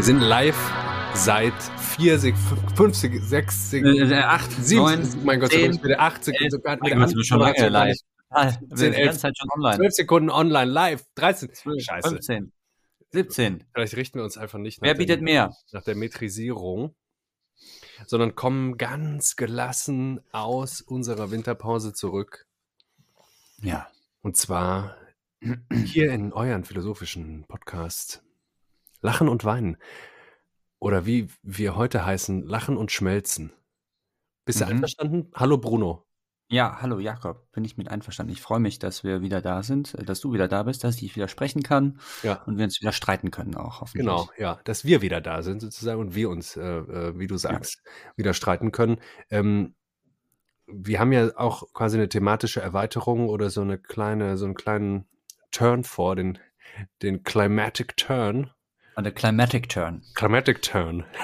Wir sind live seit vier, Sek fünf, Sek sechs, Sek Äh, äh, acht, sieben, neun, mein Gott, zehn, sogar wieder acht Sekunden, elf, sogar Gott, an- sind wir schon lange live. Ah, Wir sind 10, die ganze Zeit schon online. Zwölf Sekunden online, live, 13. 12, Scheiße. 15, 17. Vielleicht richten wir uns einfach nicht Wer nach, bietet dem, mehr? nach der Metrisierung, sondern kommen ganz gelassen aus unserer Winterpause zurück. Ja. Und zwar hier in euren philosophischen Podcast Lachen und Weinen. Oder wie wir heute heißen, Lachen und Schmelzen. Bist du Mhm. einverstanden? Hallo Bruno. Ja, hallo Jakob, bin ich mit einverstanden. Ich freue mich, dass wir wieder da sind, äh, dass du wieder da bist, dass ich wieder sprechen kann Ja. und wir uns wieder streiten können auch, hoffentlich. Genau, ja, dass wir wieder da sind sozusagen und wir uns, äh, äh, wie du sagst, wieder streiten können. Ähm, wir haben ja auch quasi eine thematische Erweiterung oder so eine kleine, so einen kleinen Turn vor, den, den Climatic Turn. Und der Climatic Turn. Climatic Turn.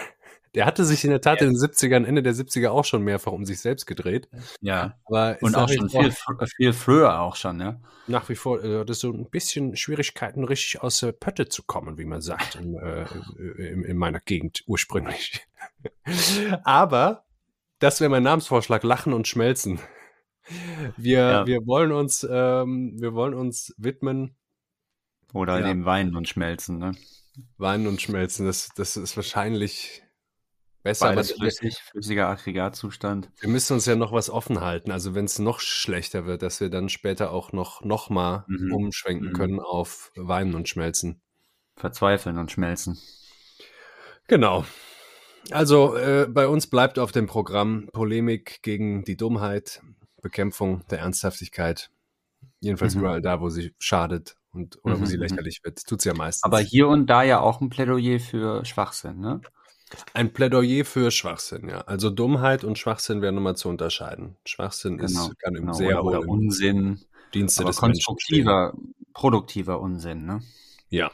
Der hatte sich in der Tat in den 70ern, Ende der 70er auch schon mehrfach um sich selbst gedreht. Ja. Aber Und auch schon viel, viel früher auch schon, ja. nach wie vor äh, hat es so ein bisschen Schwierigkeiten, richtig aus der Pötte zu kommen, wie man sagt, in, äh, in, in meiner Gegend ursprünglich. Aber das wäre mein Namensvorschlag, Lachen und Schmelzen. Wir, Ja. wir wollen uns, ähm, wir wollen uns widmen, Oder Ja. dem Weinen und Schmelzen, ne? Weinen und Schmelzen. Das, das ist wahrscheinlich besser, aber Beides wir, flüssig, flüssiger Aggregatzustand. wir müssen uns ja noch was offen halten. Also wenn es noch schlechter wird, dass wir dann später auch noch, noch mal Mhm. umschwenken Mhm. können auf Weinen und Schmelzen. Verzweifeln und schmelzen. Genau. Also äh, bei uns bleibt auf dem Programm Polemik gegen die Dummheit, Bekämpfung der Ernsthaftigkeit. Jedenfalls Mhm. überall da, wo sie schadet und oder wo Mhm, sie mhm. lächerlich wird. Tut sie ja meistens. Aber hier und da ja auch ein Plädoyer für Schwachsinn, ne? Ein Plädoyer für Schwachsinn, ja. Also Dummheit und Schwachsinn wären nochmal zu unterscheiden. Schwachsinn Genau, ist, kann im Genau. sehr oder, oder Unsinn, Dienste aber des konstruktiver, produktiver Unsinn, ne? Ja.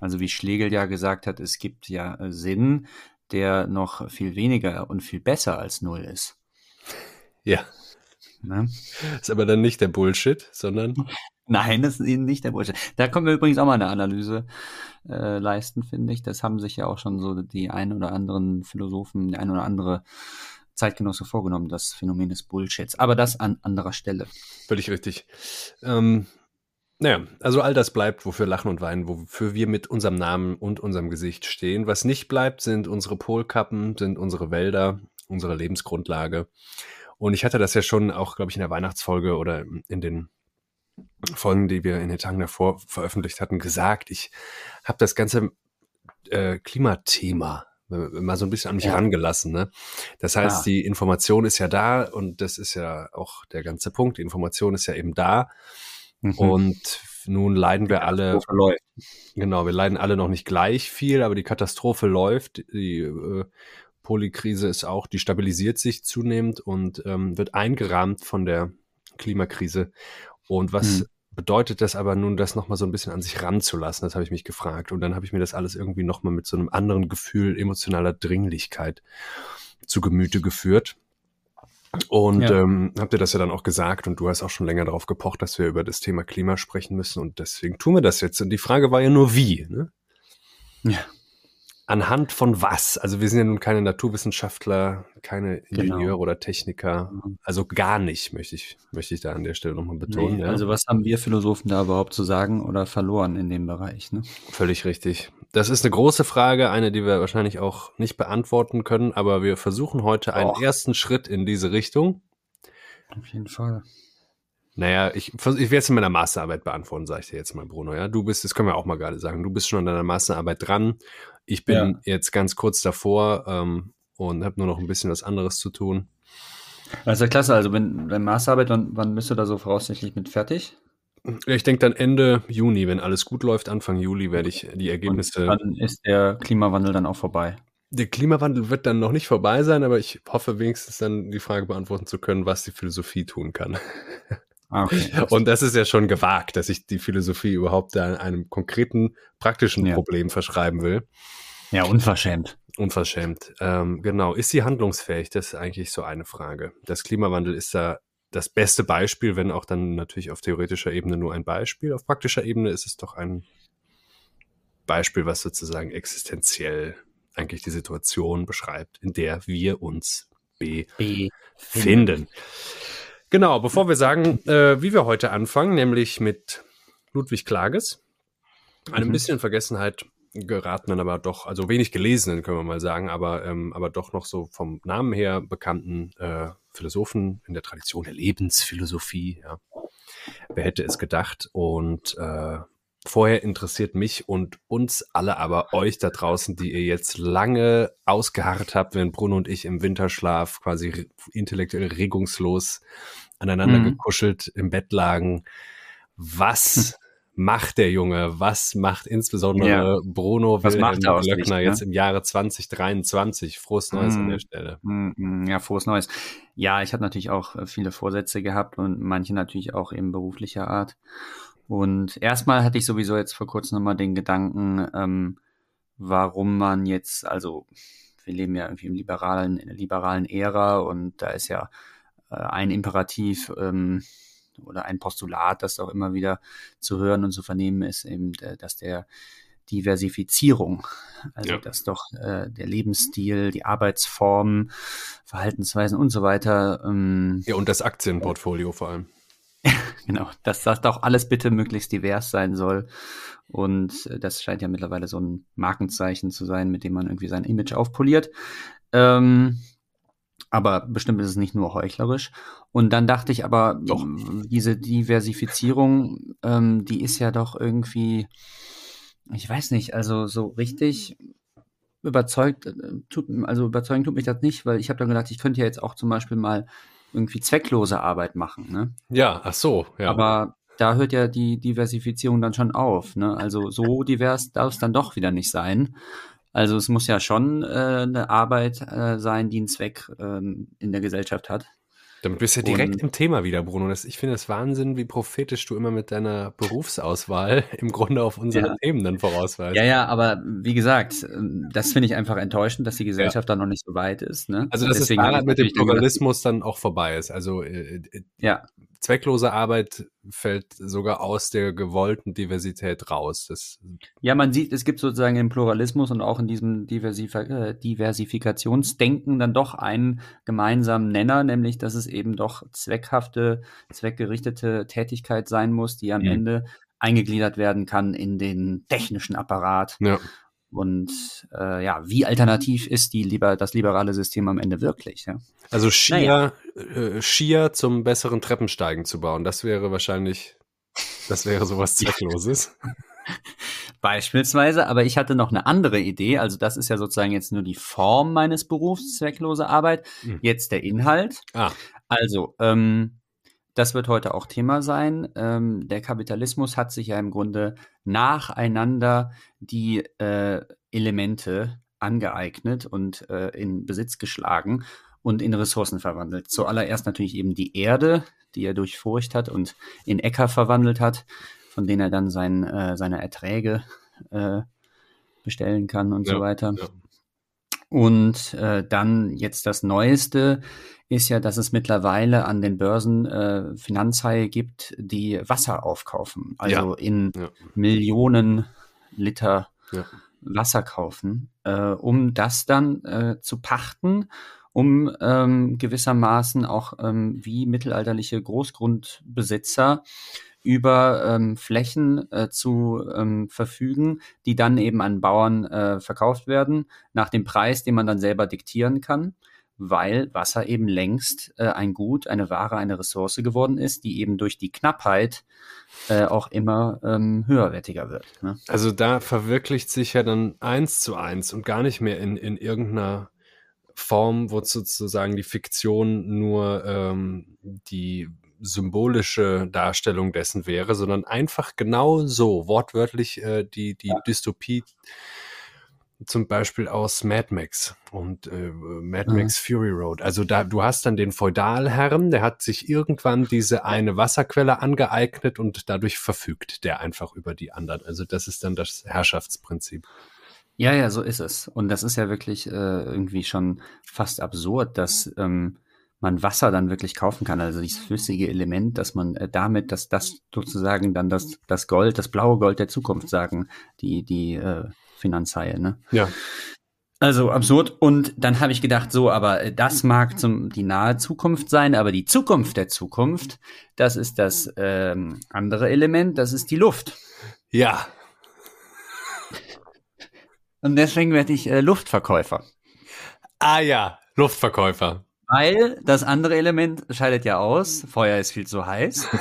Also wie Schlegel ja gesagt hat, es gibt ja äh, Sinn, der noch viel weniger und viel besser als Null ist. Ja. Ne? Ist aber dann nicht der Bullshit, sondern Nein, das ist nicht der Bullshit. Da können wir übrigens auch mal eine Analyse äh, leisten, finde ich. Das haben sich ja auch schon so die ein oder anderen Philosophen, die ein oder andere Zeitgenosse vorgenommen, das Phänomen des Bullshits. Aber das an anderer Stelle. Völlig richtig. Ähm, naja, also all das bleibt, wofür Lachen und Weinen, wofür wir mit unserem Namen und unserem Gesicht stehen. Was nicht bleibt, sind unsere Polkappen, sind unsere Wälder, unsere Lebensgrundlage. Und ich hatte das ja schon auch, glaube ich, in der Weihnachtsfolge oder in den Folgen, die wir in den Tagen davor veröffentlicht hatten, gesagt. Ich habe das ganze äh, Klimathema mal so ein bisschen an mich Ja. rangelassen. Ne? Das heißt, Ah. die Information ist ja da und das ist ja auch der ganze Punkt. Die Information ist ja eben da Mhm. und nun leiden wir alle, läuft. genau, wir leiden alle noch nicht gleich viel, aber die Katastrophe läuft. Die äh, Polykrise ist auch, die stabilisiert sich zunehmend und ähm, wird eingerahmt von der Klimakrise. Und was Hm. bedeutet das aber nun, das nochmal so ein bisschen an sich ranzulassen? Das habe ich mich gefragt. Und dann habe ich mir das alles irgendwie nochmal mit so einem anderen Gefühl emotionaler Dringlichkeit zu Gemüte geführt. Und Ja. ähm, habt ihr das ja dann auch gesagt und du hast auch schon länger darauf gepocht, dass wir über das Thema Klima sprechen müssen und deswegen tun wir das jetzt. Und die Frage war ja nur wie. Ne? Ja. Anhand von was? Also wir sind ja nun keine Naturwissenschaftler, keine Genau. Ingenieure oder Techniker. Mhm. Also gar nicht, möchte ich, möchte ich da an der Stelle nochmal betonen. Nee, ja. Also was haben wir Philosophen da überhaupt zu sagen oder verloren in dem Bereich? Ne? Völlig richtig. Das ist eine große Frage, eine, die wir wahrscheinlich auch nicht beantworten können, aber wir versuchen heute einen ersten Schritt in diese Richtung. Auf jeden Fall. Naja, ich, ich werde es in meiner Masterarbeit beantworten, sage ich dir jetzt mal, Bruno. Ja, du bist, das können wir auch mal gerade sagen, du bist schon an deiner Masterarbeit dran. Ich bin Ja. jetzt ganz kurz davor ähm, und habe nur noch ein bisschen was anderes zu tun. Das ist ja klasse. Also wenn deine Masterarbeit, wann, wann bist du da so voraussichtlich mit fertig? Ich denke dann Ende Juni, wenn alles gut läuft, Anfang Juli werde ich die Ergebnisse. Und dann ist der Klimawandel dann auch vorbei. Der Klimawandel wird dann noch nicht vorbei sein, aber ich hoffe wenigstens dann die Frage beantworten zu können, was die Philosophie tun kann. Ah, okay. Und das ist ja schon gewagt, dass ich die Philosophie überhaupt da einem konkreten, praktischen Ja. Problem verschreiben will. ja, unverschämt. Unverschämt. Ähm, genau. Ist sie handlungsfähig? Das ist eigentlich so eine Frage. Das Klimawandel ist da das beste Beispiel, wenn auch dann natürlich auf theoretischer Ebene nur ein Beispiel. Auf praktischer Ebene ist es doch ein Beispiel, was sozusagen existenziell eigentlich die Situation beschreibt, in der wir uns befinden. Genau, bevor wir sagen, äh, wie wir heute anfangen, nämlich mit Ludwig Klages, einem mhm. bisschen Vergessenheit geratenen, aber doch, also wenig gelesenen, können wir mal sagen, aber, ähm, aber doch noch so vom Namen her bekannten äh, Philosophen in der Tradition der Lebensphilosophie. Ja. Wer hätte es gedacht? Und äh, vorher interessiert mich und uns alle, aber euch da draußen, die ihr jetzt lange ausgeharrt habt, wenn Bruno und ich im Winterschlaf quasi intellektuell regungslos aneinander mhm. gekuschelt im Bett lagen. Was macht der Junge? Was macht insbesondere ja. Bruno Was Wilhelm Glöckner ne? jetzt im Jahre 2023? Frohes Neues mm, an der Stelle. Mm, ja, frohes Neues. Ja, ich habe natürlich auch äh, viele Vorsätze gehabt und manche natürlich auch eben beruflicher Art. Und erstmal hatte ich sowieso jetzt vor kurzem nochmal den Gedanken, ähm, warum man jetzt, also wir leben ja irgendwie im liberalen, in der liberalen Ära und da ist ja äh, ein Imperativ, ähm, oder ein Postulat, das auch immer wieder zu hören und zu vernehmen ist, eben, äh, dass der Diversifizierung, also ja. dass doch äh, der Lebensstil, die Arbeitsformen, Verhaltensweisen und so weiter. Ähm, ja, und das Aktienportfolio vor allem. genau, dass das doch alles bitte möglichst divers sein soll. Und äh, das scheint ja mittlerweile so ein Markenzeichen zu sein, mit dem man irgendwie sein Image aufpoliert. Ähm, aber bestimmt ist es nicht nur heuchlerisch. Und dann dachte ich aber, doch. diese Diversifizierung, ähm, die ist ja doch irgendwie, ich weiß nicht, also so richtig überzeugt, äh, tut, also überzeugen tut mich das nicht, weil ich habe dann gedacht, ich könnte ja jetzt auch zum Beispiel mal irgendwie zwecklose Arbeit machen. Ne? Ja, ach so, ja. Aber da hört ja die Diversifizierung dann schon auf. Ne? Also so divers darf es dann doch wieder nicht sein. Also es muss ja schon äh, eine Arbeit äh, sein, die einen Zweck ähm, in der Gesellschaft hat. Damit bist du ja direkt und, im Thema wieder, Bruno. Das, ich finde es Wahnsinn, wie prophetisch du immer mit deiner Berufsauswahl im Grunde auf unsere ja. Themen dann vorausweist. Ja, ja, aber wie gesagt, ähm, das finde ich einfach enttäuschend, dass die Gesellschaft ja. da noch nicht so weit ist. Ne? Also dass Deswegen es daran mit dem Pluralismus dann auch vorbei ist. Also äh, äh ja zwecklose Arbeit fällt sogar aus der gewollten Diversität raus. Das ja, man sieht, es gibt sozusagen im Pluralismus und auch in diesem Diversif äh, Diversifikationsdenken dann doch einen gemeinsamen Nenner, nämlich dass es eben doch zweckhafte, zweckgerichtete Tätigkeit sein muss, die am mhm. Ende eingegliedert werden kann in den technischen Apparat. Ja. Und äh, ja, wie alternativ ist die lieber das liberale System am Ende wirklich? Ja? Also Skier, naja. äh, Skier zum besseren Treppensteigen zu bauen, das wäre wahrscheinlich, das wäre sowas Zweckloses. Beispielsweise, aber ich hatte noch eine andere Idee. Also das ist ja sozusagen jetzt nur die Form meines Berufs, zwecklose Arbeit. Mhm. Jetzt der Inhalt. Ah. Also, ähm, das wird heute auch Thema sein. Ähm, der Kapitalismus hat sich ja im Grunde nacheinander die äh, Elemente angeeignet und äh, in Besitz geschlagen und in Ressourcen verwandelt. Zuallererst natürlich eben die Erde, die er durchfurcht hat und in Äcker verwandelt hat, von denen er dann sein, äh, seine Erträge äh, bestellen kann und ja, so weiter. Ja. Und äh, dann jetzt das Neueste ist ja, dass es mittlerweile an den Börsen äh, Finanzhaie gibt, die Wasser aufkaufen. Also ja. in ja. Millionen Liter ja. Wasser kaufen, äh, um das dann äh, zu pachten, um ähm, gewissermaßen auch ähm, wie mittelalterliche Großgrundbesitzer über ähm, Flächen äh, zu ähm, verfügen, die dann eben an Bauern äh, verkauft werden, nach dem Preis, den man dann selber diktieren kann weil Wasser eben längst äh, ein Gut, eine Ware, eine Ressource geworden ist, die eben durch die Knappheit äh, auch immer ähm, höherwertiger wird. Ne? Also da verwirklicht sich ja dann eins zu eins und gar nicht mehr in, in irgendeiner Form, wo sozusagen die Fiktion nur ähm, die symbolische Darstellung dessen wäre, sondern einfach genau so, wortwörtlich äh, die, die ja. Dystopie zum Beispiel aus Mad Max und äh, Mad mhm. Max Fury Road. Also da, du hast dann den Feudalherren, der hat sich irgendwann diese eine Wasserquelle angeeignet und dadurch verfügt der einfach über die anderen. Also das ist dann das Herrschaftsprinzip. Ja, ja, so ist es. Und das ist ja wirklich äh, irgendwie schon fast absurd, dass ähm, man Wasser dann wirklich kaufen kann, also dieses flüssige Element, dass man äh, damit, dass das sozusagen dann das, das Gold, das blaue Gold der Zukunft sagen, die, die äh, Finanzhaie, ne? Ja. Also absurd. Und dann habe ich gedacht, so, aber äh, das mag zum die nahe Zukunft sein, aber die Zukunft der Zukunft, das ist das ähm, andere Element, das ist die Luft. Ja. Und deswegen werde ich äh, Luftverkäufer. Ah ja, Luftverkäufer. Weil das andere Element scheidet ja aus. Feuer ist viel zu heiß.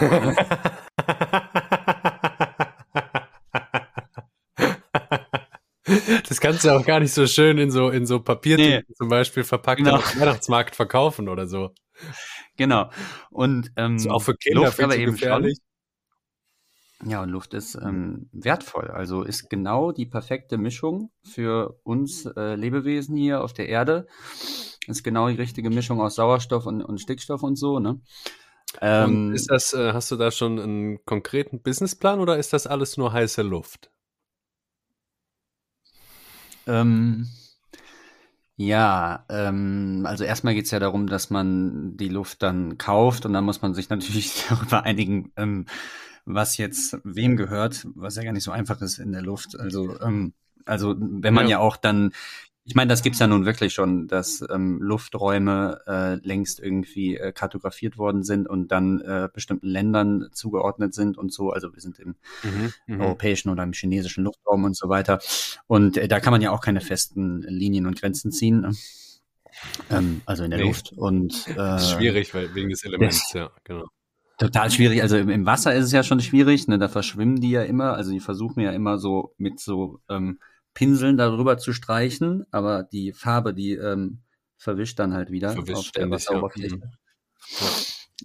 Das kannst du auch gar nicht so schön in so, in so Papiertüten nee. zum Beispiel verpackt genau. auf dem Weihnachtsmarkt verkaufen oder so. Genau. Und ähm, also auch für Kinder Luft aber eben gefährlich. Schon. Ja, und Luft ist ähm, wertvoll. Also ist genau die perfekte Mischung für uns äh, Lebewesen hier auf der Erde. Ist genau die richtige Mischung aus Sauerstoff und, und Stickstoff und so, ne? Ähm, ist das, äh, hast du da schon einen konkreten Businessplan oder ist das alles nur heiße Luft? Ähm, ja, ähm, also erstmal geht es ja darum, dass man die Luft dann kauft und dann muss man sich natürlich darüber einigen, ähm, was jetzt wem gehört, was ja gar nicht so einfach ist in der Luft. Also, ähm, also wenn man ja, ja auch dann ich meine, das gibt's ja nun wirklich schon, dass ähm, Lufträume äh, längst irgendwie äh, kartografiert worden sind und dann äh, bestimmten Ländern zugeordnet sind und so. Also wir sind im mhm, mhm. europäischen oder im chinesischen Luftraum und so weiter. Und äh, da kann man ja auch keine festen Linien und Grenzen ziehen. Ne? Ähm, also in der nee. Luft. Und äh, schwierig, weil wegen des Elements, ja, genau. Total schwierig. Also im, im Wasser ist es ja schon schwierig. Ne? Da verschwimmen die ja immer. Also die versuchen ja immer so mit so ähm, Pinseln darüber zu streichen, aber die Farbe, die ähm, verwischt dann halt wieder verwischt auf der Wasseroberfläche. Ja.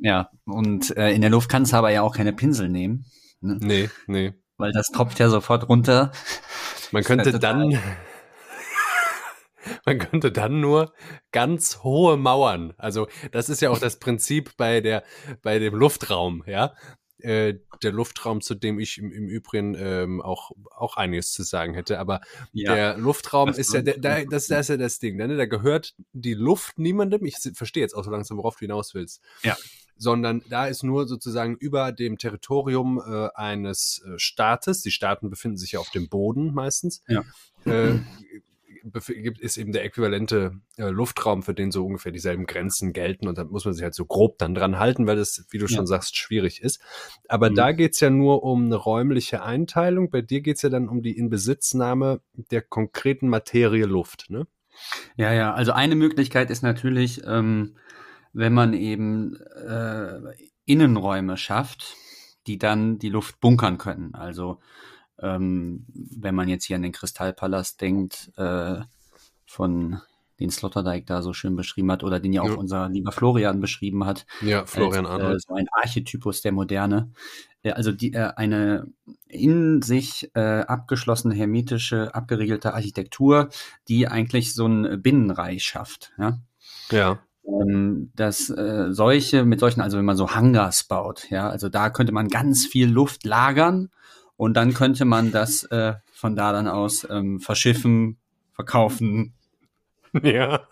ja, und äh, in der Luft kannst du aber ja auch keine Pinsel nehmen. Ne? Nee, nee. Weil das tropft ja sofort runter. Man könnte dann, man könnte dann nur ganz hohe Mauern. Also das ist ja auch das Prinzip bei der, bei dem Luftraum, ja. Äh, der Luftraum, zu dem ich im, im Übrigen ähm, auch, auch einiges zu sagen hätte. Aber ja, der Luftraum ist ja, der, der, das, das ist ja das Ding. Ne? Da gehört die Luft niemandem. Ich verstehe jetzt auch so langsam, worauf du hinaus willst. Ja. Sondern da ist nur sozusagen über dem Territorium äh, eines äh, Staates, die Staaten befinden sich ja auf dem Boden meistens, ja. äh, ist eben der äquivalente äh, Luftraum, für den so ungefähr dieselben Grenzen gelten. Und da muss man sich halt so grob dann dran halten, weil das, wie du ja. schon sagst, schwierig ist. Aber mhm. da geht's ja nur um eine räumliche Einteilung. Bei dir geht's ja dann um die Inbesitznahme der konkreten Materie Luft, ne? Ja, ja. Also eine Möglichkeit ist natürlich, ähm, wenn man eben äh, Innenräume schafft, die dann die Luft bunkern können. Also ähm, wenn man jetzt hier an den Kristallpalast denkt, äh, von den Sloterdijk da so schön beschrieben hat oder den ja auch ja. unser lieber Florian beschrieben hat. Ja, Florian als, Arnold. Äh, so ein Archetypus der Moderne. Äh, also die, äh, eine in sich äh, abgeschlossene, hermetische, abgeriegelte Architektur, die eigentlich so ein Binnenreich schafft. Ja. Ja ähm, dass äh, solche, mit solchen, also wenn man so Hangars baut, ja, also da könnte man ganz viel Luft lagern und dann könnte man das äh, von da dann aus ähm, verschiffen, verkaufen. Ja.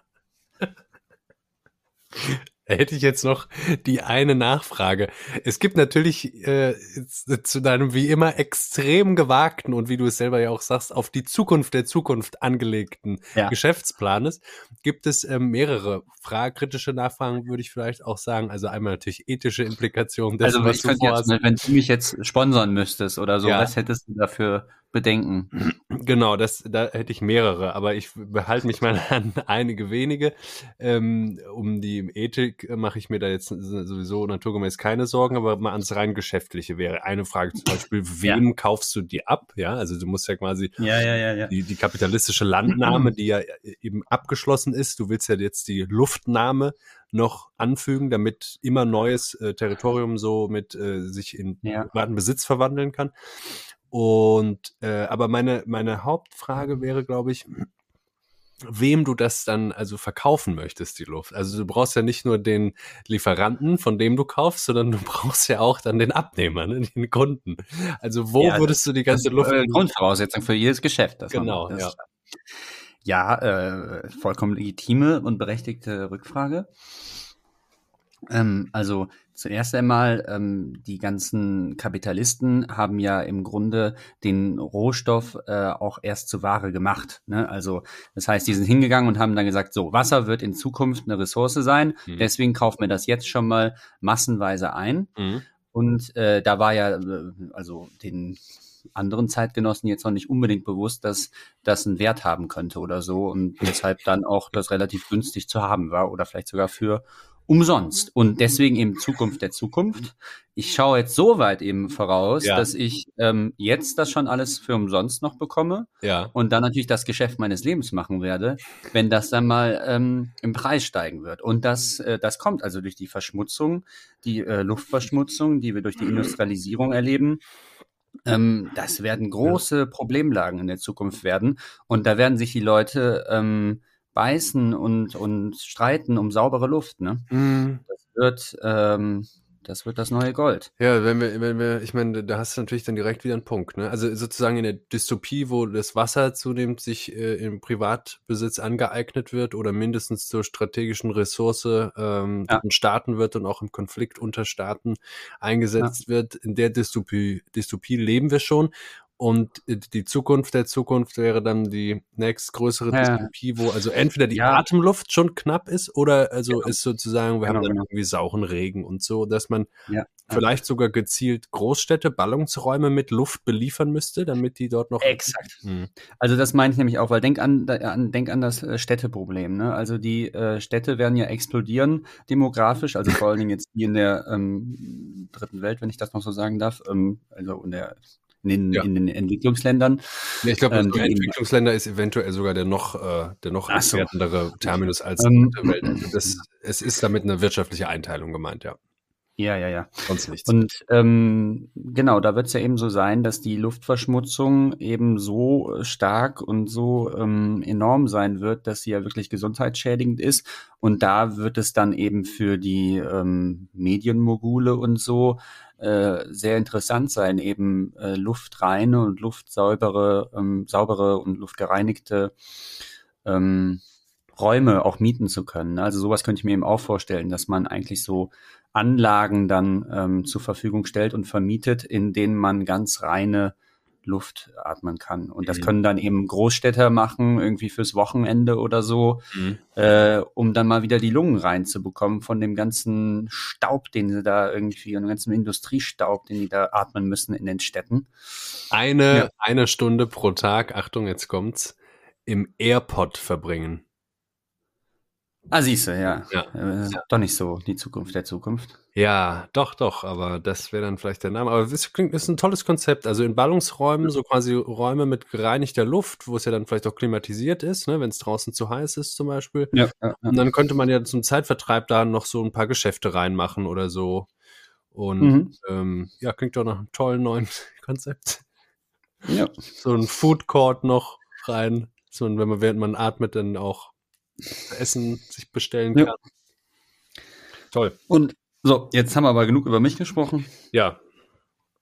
Hätte ich jetzt noch die eine Nachfrage. Es gibt natürlich äh, zu deinem wie immer extrem gewagten und wie du es selber ja auch sagst, auf die Zukunft der Zukunft angelegten ja. Geschäftsplanes, gibt es ähm, mehrere Frage, kritische Nachfragen, würde ich vielleicht auch sagen. Also einmal natürlich ethische Implikationen dessen, also, was du vorhast. Jetzt, wenn du mich jetzt sponsern müsstest oder so, ja. was hättest du dafür Bedenken. Genau, das, da hätte ich mehrere, aber ich behalte mich mal an einige wenige. Ähm, um die Ethik mache ich mir da jetzt sowieso naturgemäß keine Sorgen, aber mal ans rein Geschäftliche wäre eine Frage zum Beispiel, wem ja. kaufst du die ab? Ja, also du musst ja quasi ja, ja, Die, die kapitalistische Landnahme, die ja eben abgeschlossen ist, du willst ja jetzt die Luftnahme noch anfügen, damit immer neues äh, Territorium so mit äh, sich in privaten Besitz verwandeln kann. Und äh, aber meine, meine Hauptfrage wäre, glaube ich, wem du das dann also verkaufen möchtest, die Luft. Also du brauchst ja nicht nur den Lieferanten, von dem du kaufst, sondern du brauchst ja auch dann den Abnehmer, ne, den Kunden. Also wo ja, würdest du die ganze Luft... Äh, Grundvoraussetzung für jedes Geschäft. genau, ja. Ja, äh, vollkommen legitime und berechtigte Rückfrage. Ähm, also zuerst einmal, ähm, die ganzen Kapitalisten haben ja im Grunde den Rohstoff äh, auch erst zur Ware gemacht. Ne? Also das heißt, die sind hingegangen und haben dann gesagt, so, Wasser wird in Zukunft eine Ressource sein, mhm. deswegen kaufen wir das jetzt schon mal massenweise ein. Mhm. Und äh, da war ja, äh, also den anderen Zeitgenossen jetzt noch nicht unbedingt bewusst, dass das einen Wert haben könnte oder so und deshalb dann auch das relativ günstig zu haben war oder vielleicht sogar für umsonst. Und deswegen eben Zukunft der Zukunft. Ich schaue jetzt so weit eben voraus, ja. dass ich ähm, jetzt das schon alles für umsonst noch bekomme ja. und dann natürlich das Geschäft meines Lebens machen werde, wenn das dann mal ähm, im Preis steigen wird. Und das, äh, das kommt also durch die Verschmutzung, die äh, Luftverschmutzung, die wir durch die Industrialisierung erleben. Ähm, das werden große Problemlagen in der Zukunft werden. Und da werden sich die Leute ähm, beißen und, und streiten um saubere Luft. Ne? Mm. Das wird, ähm, das wird das neue Gold. Ja, wenn wir, wenn wir, ich meine, da hast du natürlich dann direkt wieder einen Punkt. Ne? Also sozusagen in der Dystopie, wo das Wasser zunehmend sich äh, im Privatbesitz angeeignet wird oder mindestens zur strategischen Ressource ähm, ja. in Staaten wird und auch im Konflikt unter Staaten eingesetzt ja. wird, in der Dystopie, Dystopie leben wir schon. Und die Zukunft der Zukunft wäre dann die nächstgrößere ja. Dystopie, wo also entweder die ja. Atemluft schon knapp ist oder also genau. ist sozusagen, wir genau, haben dann genau. irgendwie sauren Regen und so, dass man ja. vielleicht sogar gezielt Großstädte, Ballungsräume mit Luft beliefern müsste, damit die dort noch. Exakt. Hm. Also das meine ich nämlich auch, weil denk an, an, denk an das äh, Städteproblem. Ne? Also die äh, Städte werden ja explodieren demografisch, also vor allen Dingen jetzt die in der ähm, dritten Welt, wenn ich das noch so sagen darf, ähm, also in der in den, ja. in den Entwicklungsländern. Ja, ich glaube, ähm, Entwicklungsländer ist eventuell sogar der noch, äh, der noch so. Terminus als ähm, Welt. Also das, es ist damit eine wirtschaftliche Einteilung gemeint, ja. Ja, ja, ja. Sonst nichts. Und ähm, genau, da wird es ja eben so sein, dass die Luftverschmutzung eben so stark und so ähm, enorm sein wird, dass sie ja wirklich gesundheitsschädigend ist. Und da wird es dann eben für die ähm, Medienmogule und so äh, sehr interessant sein, eben äh, luftreine und luftsaubere, ähm, saubere und luftgereinigte ähm, Räume auch mieten zu können. Also sowas könnte ich mir eben auch vorstellen, dass man eigentlich so Anlagen dann ähm, zur Verfügung stellt und vermietet, in denen man ganz reine Luft atmen kann. Und das mhm. können dann eben Großstädter machen, irgendwie fürs Wochenende oder so, mhm. äh, um dann mal wieder die Lungen reinzubekommen von dem ganzen Staub, den sie da irgendwie, und dem ganzen Industriestaub, den die da atmen müssen in den Städten. Eine, ja. eine Stunde pro Tag, Achtung, jetzt kommt's, im AirPod verbringen. Ah, siehst du, ja. Ja. Äh, Doch nicht so die Zukunft der Zukunft. Ja, doch, doch, aber das wäre dann vielleicht der Name. Aber das klingt, ist ein tolles Konzept. Also in Ballungsräumen, so quasi Räume mit gereinigter Luft, wo es ja dann vielleicht auch klimatisiert ist, ne, wenn es draußen zu heiß ist zum Beispiel. Ja, ja, ja. Und dann könnte man ja zum Zeitvertreib da noch so ein paar Geschäfte reinmachen oder so. Und mhm. ähm, ja, klingt doch nach einem tollen neuen Konzept. Ja. So ein Food Court noch rein. So, und wenn man, während man atmet, dann auch Essen sich bestellen kann. Ja. Toll. Und so, jetzt haben wir aber genug über mich gesprochen. Ja.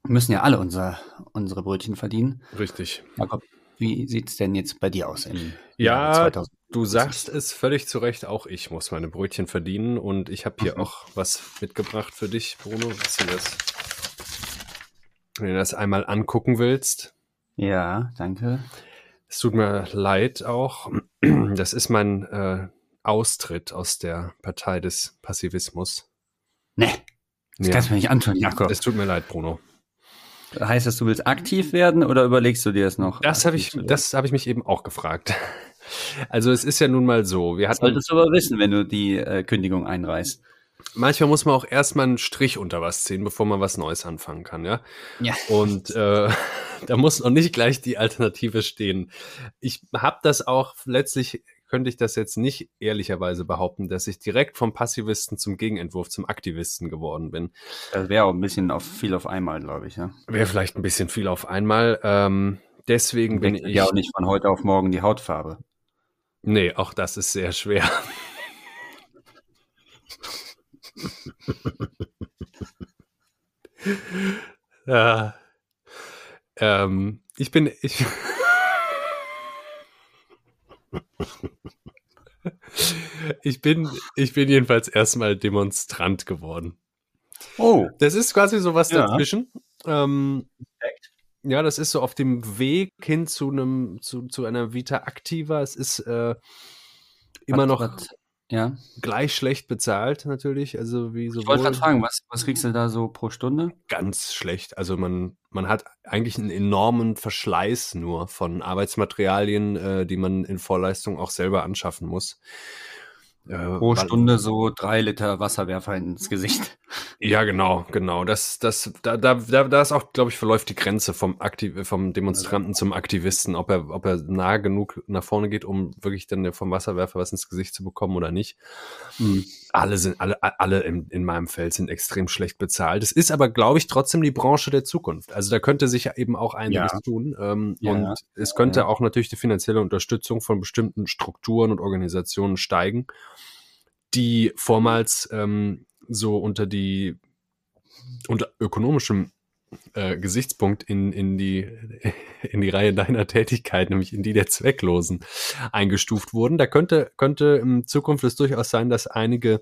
Wir müssen ja alle unser, unsere Brötchen verdienen. Richtig. Jakob, wie sieht es denn jetzt bei dir aus? Ja, du sagst es völlig zu Recht, auch ich muss meine Brötchen verdienen und ich habe hier mhm. auch was mitgebracht für dich, Bruno. Was das, wenn du das einmal angucken willst. Ja, danke. Es tut mir leid auch. Das ist mein äh, Austritt aus der Partei des Passivismus. Nee, das ja. kannst du mir nicht antun, Jakob. Es tut mir leid, Bruno. Heißt das, du willst aktiv werden oder überlegst du dir das noch? Das habe ich, das habe ich mich eben auch gefragt. Also es ist ja nun mal so. Wir hatten, das solltest du aber wissen, wenn du die äh, Kündigung einreißt. Manchmal muss man auch erstmal einen Strich unter was ziehen, bevor man was Neues anfangen kann, ja. Ja. Und äh, da muss noch nicht gleich die Alternative stehen. Ich habe das auch letztlich könnte ich das jetzt nicht ehrlicherweise behaupten, dass ich direkt vom Passivisten zum Gegenentwurf zum Aktivisten geworden bin. Das wäre auch ein bisschen auf, viel auf einmal, glaube ich. Ja? Wäre vielleicht ein bisschen viel auf einmal. Ähm, deswegen bin ich. Ja, auch nicht von heute auf morgen die Hautfarbe. Nee, auch das ist sehr schwer. ja. Ähm, ich bin. Ich Ich bin, ich bin jedenfalls erstmal Demonstrant geworden. Oh. Das ist quasi sowas Ja. dazwischen. Ähm, ja, das ist so auf dem Weg hin zu einem, zu, zu einer Vita Activa. Es ist äh, immer Was- noch was- ja. gleich schlecht bezahlt, natürlich. Also wie Ich wollte gerade fragen, was, was kriegst du da so pro Stunde? ganz schlecht. Also man, man hat eigentlich einen enormen Verschleiß nur von Arbeitsmaterialien, äh, die man in Vorleistung auch selber anschaffen muss. Äh, Pro Stunde so drei Liter Wasserwerfer ins Gesicht. Ja, genau, genau. Das, das, da, da, da, da ist auch, glaube ich, verläuft die Grenze vom Aktiv vom Demonstranten zum Aktivisten, ob er, ob er nah genug nach vorne geht, um wirklich dann vom Wasserwerfer was ins Gesicht zu bekommen oder nicht. Hm. Alle sind, alle, alle in, in meinem Feld sind extrem schlecht bezahlt. Es ist aber, glaube ich, trotzdem die Branche der Zukunft. Also da könnte sich eben auch einiges Ja. tun. Ähm, Ja, und es könnte auch natürlich die finanzielle Unterstützung von bestimmten Strukturen und Organisationen steigen, die vormals ähm, so unter die unter ökonomischem äh, Gesichtspunkt in, in, die, in die Reihe deiner Tätigkeit, nämlich in die der Zwecklosen, eingestuft wurden. Da könnte, könnte in Zukunft es durchaus sein, dass einige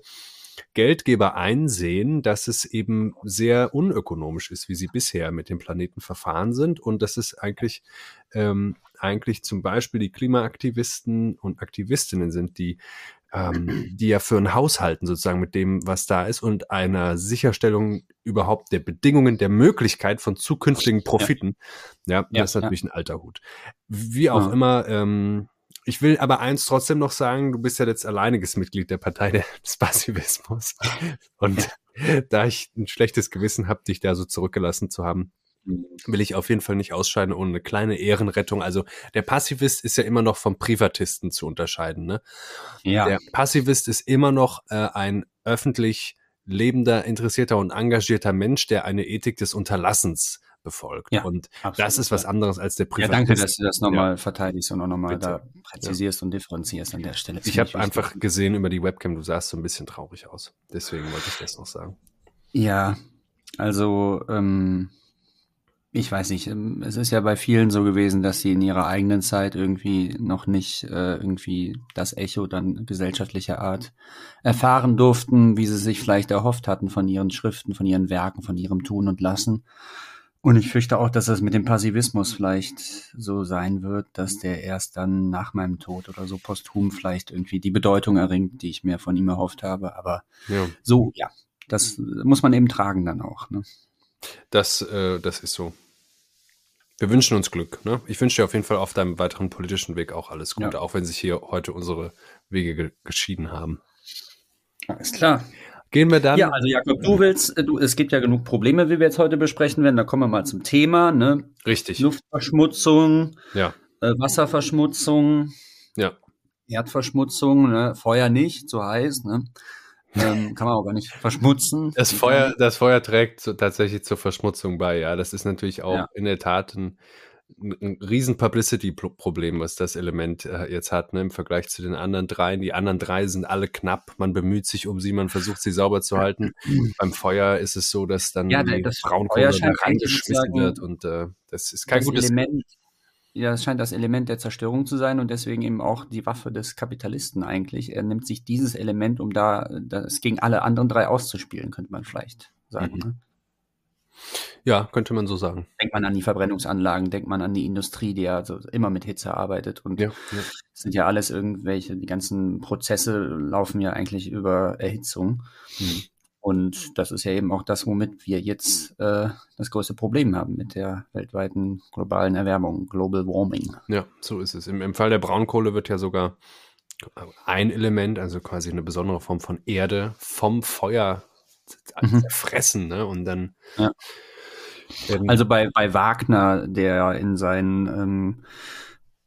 Geldgeber einsehen, dass es eben sehr unökonomisch ist, wie sie bisher mit dem Planeten verfahren sind und dass es eigentlich, ähm, eigentlich zum Beispiel die Klimaaktivisten und Aktivistinnen sind, die ähm, die ja für ein Haushalten sozusagen mit dem, was da ist und einer Sicherstellung überhaupt der Bedingungen, der Möglichkeit von zukünftigen Profiten. Ja, Ja, das ist natürlich ein alter Hut. Wie auch Ja. immer, ähm, ich will aber eins trotzdem noch sagen, du bist ja jetzt alleiniges Mitglied der Partei des Passivismus. Und da ich ein schlechtes Gewissen habe, dich da so zurückgelassen zu haben, will ich auf jeden Fall nicht ausscheiden ohne eine kleine Ehrenrettung. Also der Passivist ist ja immer noch vom Privatisten zu unterscheiden. Ne? Ja. Der Passivist ist immer noch äh, ein öffentlich lebender, interessierter und engagierter Mensch, der eine Ethik des Unterlassens befolgt. Ja, und absolut, das ist was ja. anderes als der Ja, Privatist. danke, dass du das nochmal verteidigst und auch nochmal da präzisierst und differenzierst an der Stelle. Ich Finde habe wichtig. einfach gesehen über die Webcam, du sahst so ein bisschen traurig aus. Deswegen wollte ich das noch sagen. Ja, also ähm, ich weiß nicht, ähm, es ist ja bei vielen so gewesen, dass sie in ihrer eigenen Zeit irgendwie noch nicht äh, irgendwie das Echo dann gesellschaftlicher Art erfahren durften, wie sie sich vielleicht erhofft hatten von ihren Schriften, von ihren Werken, von ihrem Tun und Lassen. Und ich fürchte auch, dass das mit dem Passivismus vielleicht so sein wird, dass der erst dann nach meinem Tod oder so posthum vielleicht irgendwie die Bedeutung erringt, die ich mir von ihm erhofft habe. Aber Ja, so, ja, das muss man eben tragen dann auch. Ne? das, äh, das ist so. Wir wünschen uns Glück. Ne? Ich wünsche dir auf jeden Fall auf deinem weiteren politischen Weg auch alles Gute, Ja. auch wenn sich hier heute unsere Wege ge geschieden haben. Alles klar. Gehen wir dann. Ja, also Jakob, du willst, äh, du, es gibt ja genug Probleme, wie wir jetzt heute besprechen werden. Da kommen wir mal zum Thema, ne? Richtig. Luftverschmutzung, Ja, äh, Wasserverschmutzung, ja. Erdverschmutzung, ne? Feuer nicht, so heiß, ne? Ähm, kann man auch gar nicht verschmutzen. Das Feuer, das Feuer trägt so, tatsächlich zur Verschmutzung bei, ja. Das ist natürlich auch Ja. in der Tat ein, ein, riesen Publicity-Problem, was das Element äh, jetzt hat, ne, im Vergleich zu den anderen dreien. Die anderen drei sind alle knapp, man bemüht sich um sie, man versucht sie sauber zu halten. Beim Feuer ist es so, dass dann Ja, die das Braunkohle da reingeschmissen wird und äh, das ist kein das gutes Element, ja, das scheint das Element der Zerstörung zu sein und deswegen eben auch die Waffe des Kapitalisten eigentlich. Er nimmt sich dieses Element, um da das gegen alle anderen drei auszuspielen, könnte man vielleicht sagen. Mhm. Ne? Ja, könnte man so sagen. Denkt man an die Verbrennungsanlagen, denkt man an die Industrie, die ja also immer mit Hitze arbeitet und Ja, ja. das sind ja alles irgendwelche, die ganzen Prozesse laufen ja eigentlich über Erhitzung. Mhm. Und das ist ja eben auch das, womit wir jetzt äh, das größte Problem haben mit der weltweiten globalen Erwärmung, Global Warming. Ja, so ist es. Im, Im Fall der Braunkohle wird ja sogar ein Element, also quasi eine besondere Form von Erde, vom Feuer Mhm. zerfressen, ne? Und dann Ja. Also bei, bei Wagner, der in seinen ähm,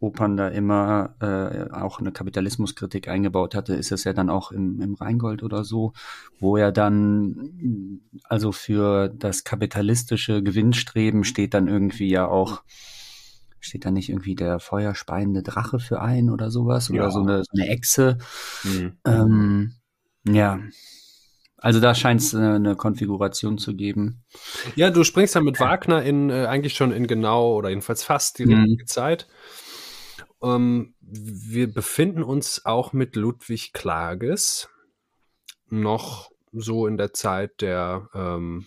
Opern da immer äh, auch eine Kapitalismuskritik eingebaut hatte, ist es ja dann auch im, im Rheingold oder so, wo er dann, also für das kapitalistische Gewinnstreben steht dann irgendwie ja auch, steht da nicht irgendwie der feuerspeiende Drache für ein oder sowas Ja. oder so eine, so eine Echse. Mhm. Ähm, ja, also da scheint es eine, eine Konfiguration zu geben. Ja, du springst ja mit Wagner in äh, eigentlich schon in genau oder jedenfalls fast die Mhm. richtige Zeit. Ähm, wir befinden uns auch mit Ludwig Klages noch so in der Zeit der, ähm,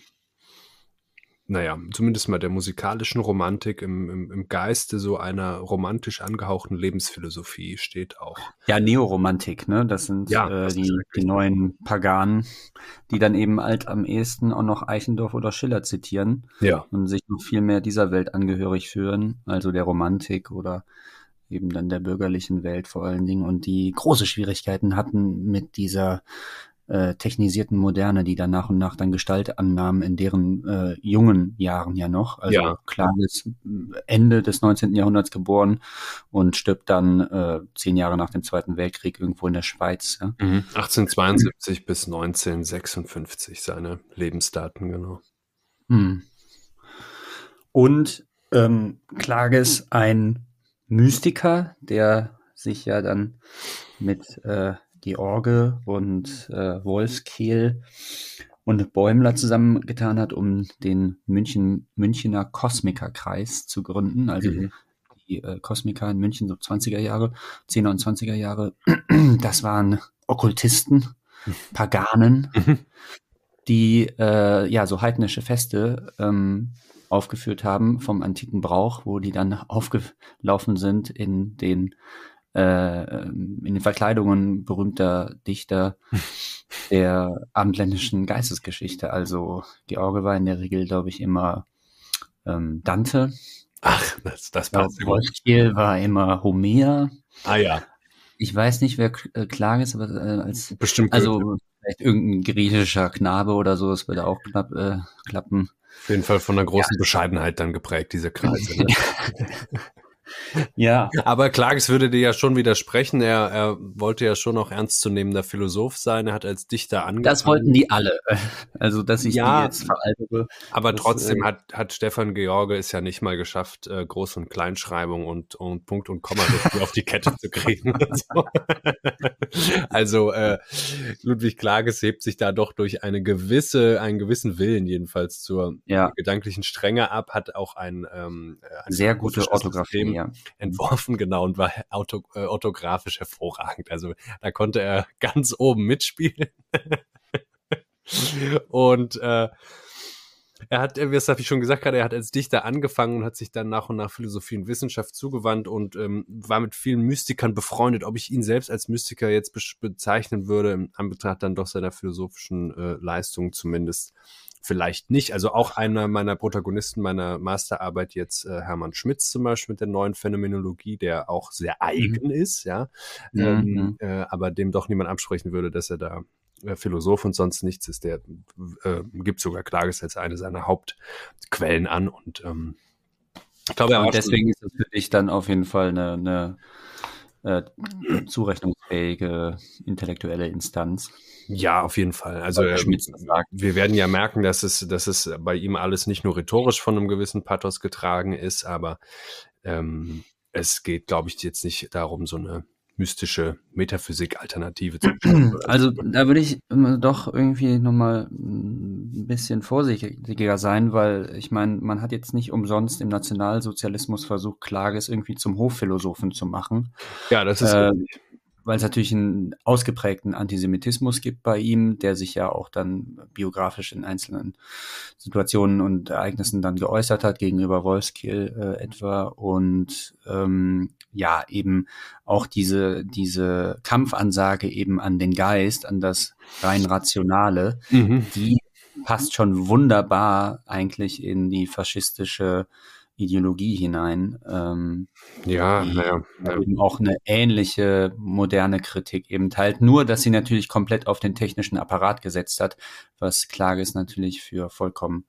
naja, zumindest mal der musikalischen Romantik im, im, im Geiste so einer romantisch angehauchten Lebensphilosophie steht auch. Ja, Neoromantik, ne? Das sind Ja, äh, das die, die neuen Paganen, die dann eben alt am ehesten auch noch Eichendorff oder Schiller zitieren Ja. und sich noch viel mehr dieser Welt angehörig führen, also der Romantik oder eben dann der bürgerlichen Welt vor allen Dingen und die große Schwierigkeiten hatten mit dieser äh, technisierten Moderne, die dann nach und nach dann Gestalt annahm in deren äh, jungen Jahren ja noch. Also Ja. klar ist Ende des 19. Jahrhunderts geboren und stirbt dann äh, zehn Jahre nach dem Zweiten Weltkrieg irgendwo in der Schweiz. Ja? Mhm. 1872 bis 1956 seine Lebensdaten, genau. Hm. Und ähm, Klages ein Mystiker, der sich ja dann mit äh, George und äh, Wolfskehl und Bäumler zusammengetan hat, um den München, Münchner Kosmikerkreis zu gründen. Also Mhm. die äh, Kosmiker in München, so 20er Jahre, 10er und 20er Jahre, das waren Okkultisten, Paganen, Mhm. die äh, ja so heidnische Feste ähm, aufgeführt haben vom antiken Brauch, wo die dann aufgelaufen sind in den äh, in den Verkleidungen berühmter Dichter der abendländischen Geistesgeschichte. Also George war in der Regel, glaube ich, immer ähm, Dante. Ach, das, das passt ja gut. Wolfskehl war immer Homer. Ah ja, Ich weiß nicht, wer äh, Klages, aber äh, als bestimmt. also vielleicht irgendein griechischer Knabe oder so, das würde auch knapp äh, klappen. Auf jeden Fall von einer großen Bescheidenheit dann geprägt, diese Kreise. Ne? Ja. Aber Klages würde dir ja schon widersprechen. Er, er wollte ja schon auch ernstzunehmender Philosoph sein. Er hat als Dichter angefangen. Das wollten die alle. Also, dass ich Ja. die jetzt veraltere. Aber Das, trotzdem äh, hat, hat Stefan George es ja nicht mal geschafft, äh, Groß- und Kleinschreibung und, und Punkt und Komma auf die Kette zu kriegen. so. also äh, Ludwig Klages hebt sich da doch durch eine gewisse, einen gewissen Willen jedenfalls zur Ja, gedanklichen Strenge ab, hat auch ein, ähm, ein sehr gute philosophisches Orthographie, Ja. entworfen, genau, und war auto, äh, orthografisch hervorragend. Also da konnte er ganz oben mitspielen. und äh, er hat, äh, das habe ich schon gesagt gerade, er hat als Dichter angefangen und hat sich dann nach und nach Philosophie und Wissenschaft zugewandt und ähm, war mit vielen Mystikern befreundet. Ob ich ihn selbst als Mystiker jetzt besch- bezeichnen würde, im Anbetracht dann doch seiner philosophischen äh, Leistungen zumindest vielleicht nicht. Also auch einer meiner Protagonisten meiner Masterarbeit jetzt äh, Hermann Schmitz zum Beispiel mit der neuen Phänomenologie, der auch sehr eigen ist, ja, ähm, Mhm. äh, aber dem doch niemand absprechen würde, dass er da äh, Philosoph und sonst nichts ist. Der äh, gibt sogar Klages als eine seiner Hauptquellen an und ähm, ich glaube, war Und deswegen ist es für dich dann auf jeden Fall eine, eine äh, zurechnungsfähige intellektuelle Instanz. Ja, auf jeden Fall. Also ähm, Schmitz das sagt. wir werden ja merken, dass es, dass es bei ihm alles nicht nur rhetorisch von einem gewissen Pathos getragen ist, aber ähm, es geht, glaube ich, jetzt nicht darum, so eine mystische Metaphysik-Alternative zu. Also da würde ich doch irgendwie nochmal ein bisschen vorsichtiger sein, weil ich meine, man hat jetzt nicht umsonst im Nationalsozialismus versucht, Klages irgendwie zum Hofphilosophen zu machen. ja, das ist Äh, richtig. weil es natürlich einen ausgeprägten Antisemitismus gibt bei ihm, der sich ja auch dann biografisch in einzelnen Situationen und Ereignissen dann geäußert hat, gegenüber Wolfskill äh, etwa. Und ähm, ja, eben auch diese, diese Kampfansage eben an den Geist, an das rein Rationale, Mhm. die passt schon wunderbar eigentlich in die faschistische Ideologie hinein. Ähm, Ja, naja. Ja. eben auch eine ähnliche moderne Kritik eben teilt, nur dass sie natürlich komplett auf den technischen Apparat gesetzt hat, was Klages natürlich für vollkommen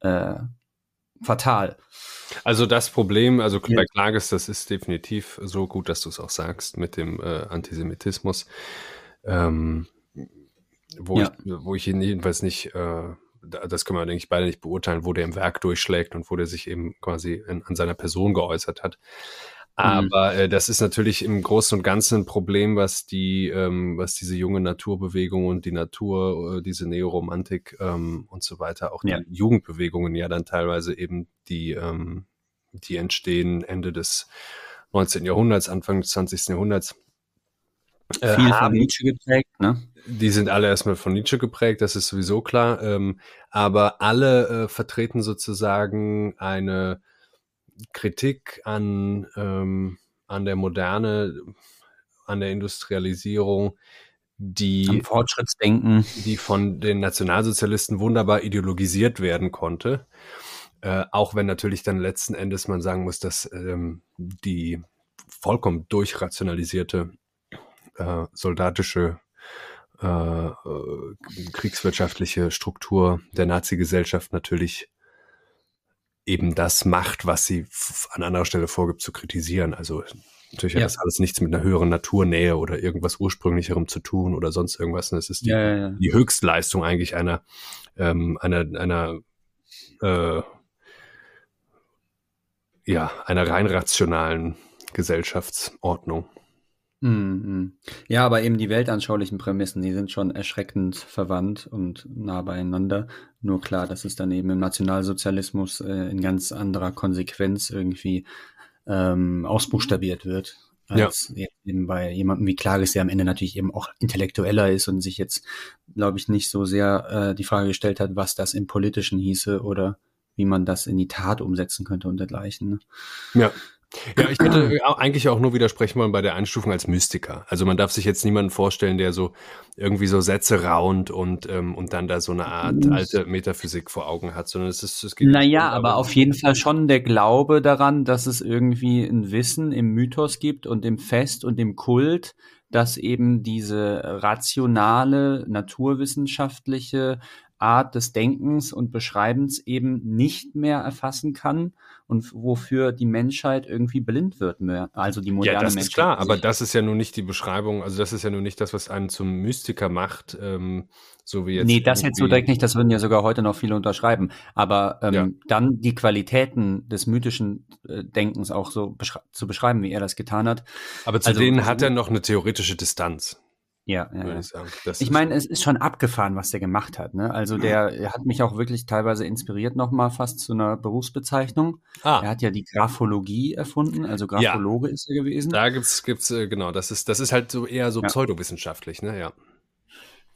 äh, fatal. Also das Problem, also bei Klages, das ist definitiv so gut, dass du es auch sagst mit dem äh, Antisemitismus, ähm, wo, Ja. ich, wo ich ihn jedenfalls nicht, äh, da- das können wir, denke ich, beide nicht beurteilen, wo der im Werk durchschlägt und wo der sich eben quasi in, an seiner Person geäußert hat. Aber äh, das ist natürlich im Großen und Ganzen ein Problem, was die, ähm, was diese junge Naturbewegung und die Natur, äh, diese Neoromantik ähm, und so weiter, auch Ja. die Jugendbewegungen ja dann teilweise eben die, ähm, die entstehen Ende des 19. Jahrhunderts, Anfang des 20. Jahrhunderts. Äh, Viel von Nietzsche geprägt, ne? Die sind alle erstmal von Nietzsche geprägt, das ist sowieso klar. Ähm, aber alle äh, vertreten sozusagen eine Kritik an, ähm, an der Moderne, an der Industrialisierung, die Am Fortschrittsdenken, die von den Nationalsozialisten wunderbar ideologisiert werden konnte. Äh, auch wenn natürlich dann letzten Endes man sagen muss, dass ähm, die vollkommen durchrationalisierte äh, soldatische äh, äh, kriegswirtschaftliche Struktur der Nazi-Gesellschaft natürlich eben das macht, was sie an anderer Stelle vorgibt zu kritisieren. Also natürlich ja. hat das alles nichts mit einer höheren Naturnähe oder irgendwas ursprünglicherem zu tun oder sonst irgendwas. Das ist die, ja, ja, die Höchstleistung eigentlich einer ähm, einer einer äh, ja einer rein rationalen Gesellschaftsordnung. Mhm. Ja, aber eben die weltanschaulichen Prämissen, die sind schon erschreckend verwandt und nah beieinander. Nur klar, dass es dann eben im Nationalsozialismus äh, in ganz anderer Konsequenz irgendwie ähm, ausbuchstabiert wird. Als ja. eben bei jemandem wie Klages, der am Ende natürlich eben auch intellektueller ist und sich jetzt, glaube ich, nicht so sehr äh, die Frage gestellt hat, was das im Politischen hieße oder wie man das in die Tat umsetzen könnte und dergleichen. Ne? Ja, ja, ich hätte eigentlich auch nur widersprechen wollen bei der Einstufung als Mystiker. Also man darf sich jetzt niemanden vorstellen, der so irgendwie so Sätze raunt und, ähm, und dann da so eine Art alte Metaphysik vor Augen hat, sondern es ist, es geht. Naja, aber auf jeden Fall schon der Glaube daran, dass es irgendwie ein Wissen im Mythos gibt und im Fest und im Kult, dass eben diese rationale, naturwissenschaftliche Art des Denkens und Beschreibens eben nicht mehr erfassen kann und wofür die Menschheit irgendwie blind wird mehr. Also die moderne Ja, das Menschheit ist klar, aber das ist ja nun nicht die Beschreibung, also das ist ja nun nicht das, was einen zum Mystiker macht, ähm, so wie jetzt. Nee, das jetzt so direkt nicht, das würden ja sogar heute noch viele unterschreiben. Aber ähm, ja. dann die Qualitäten des mythischen äh, Denkens auch so beschre zu beschreiben, wie er das getan hat. Aber zu also, denen hat er noch eine theoretische Distanz. Ja, ja, ja. Ich, ich meine, es ist schon abgefahren, was der gemacht hat. Ne? Also der hat mich auch wirklich teilweise inspiriert, nochmal fast zu einer Berufsbezeichnung. Ah. Er hat ja die Graphologie erfunden, also Graphologe ja. ist er gewesen. Da gibt's, gibt's äh, genau, das ist, das ist halt so eher so ja. pseudowissenschaftlich, ne? Ja.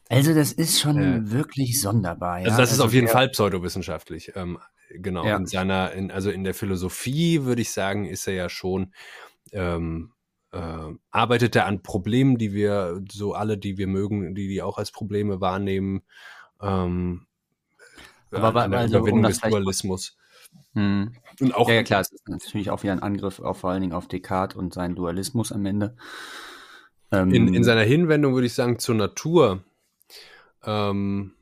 Also das ist schon äh, wirklich sonderbar. Ja? Also das ist also auf jeden Fall pseudowissenschaftlich. Ähm, genau. In seiner, in, also in der Philosophie würde ich sagen, ist er ja schon ähm, äh, arbeitet er an Problemen, die wir, so alle, die wir mögen, die die auch als Probleme wahrnehmen, ähm, aber an, an also, Überwindung um des Dualismus. Hm. Und auch, ja, ja, klar, es ist natürlich auch wieder ein Angriff auf vor allen Dingen auf Descartes und seinen Dualismus am Ende. Ähm, in, in seiner Hinwendung würde ich sagen zur Natur, ähm,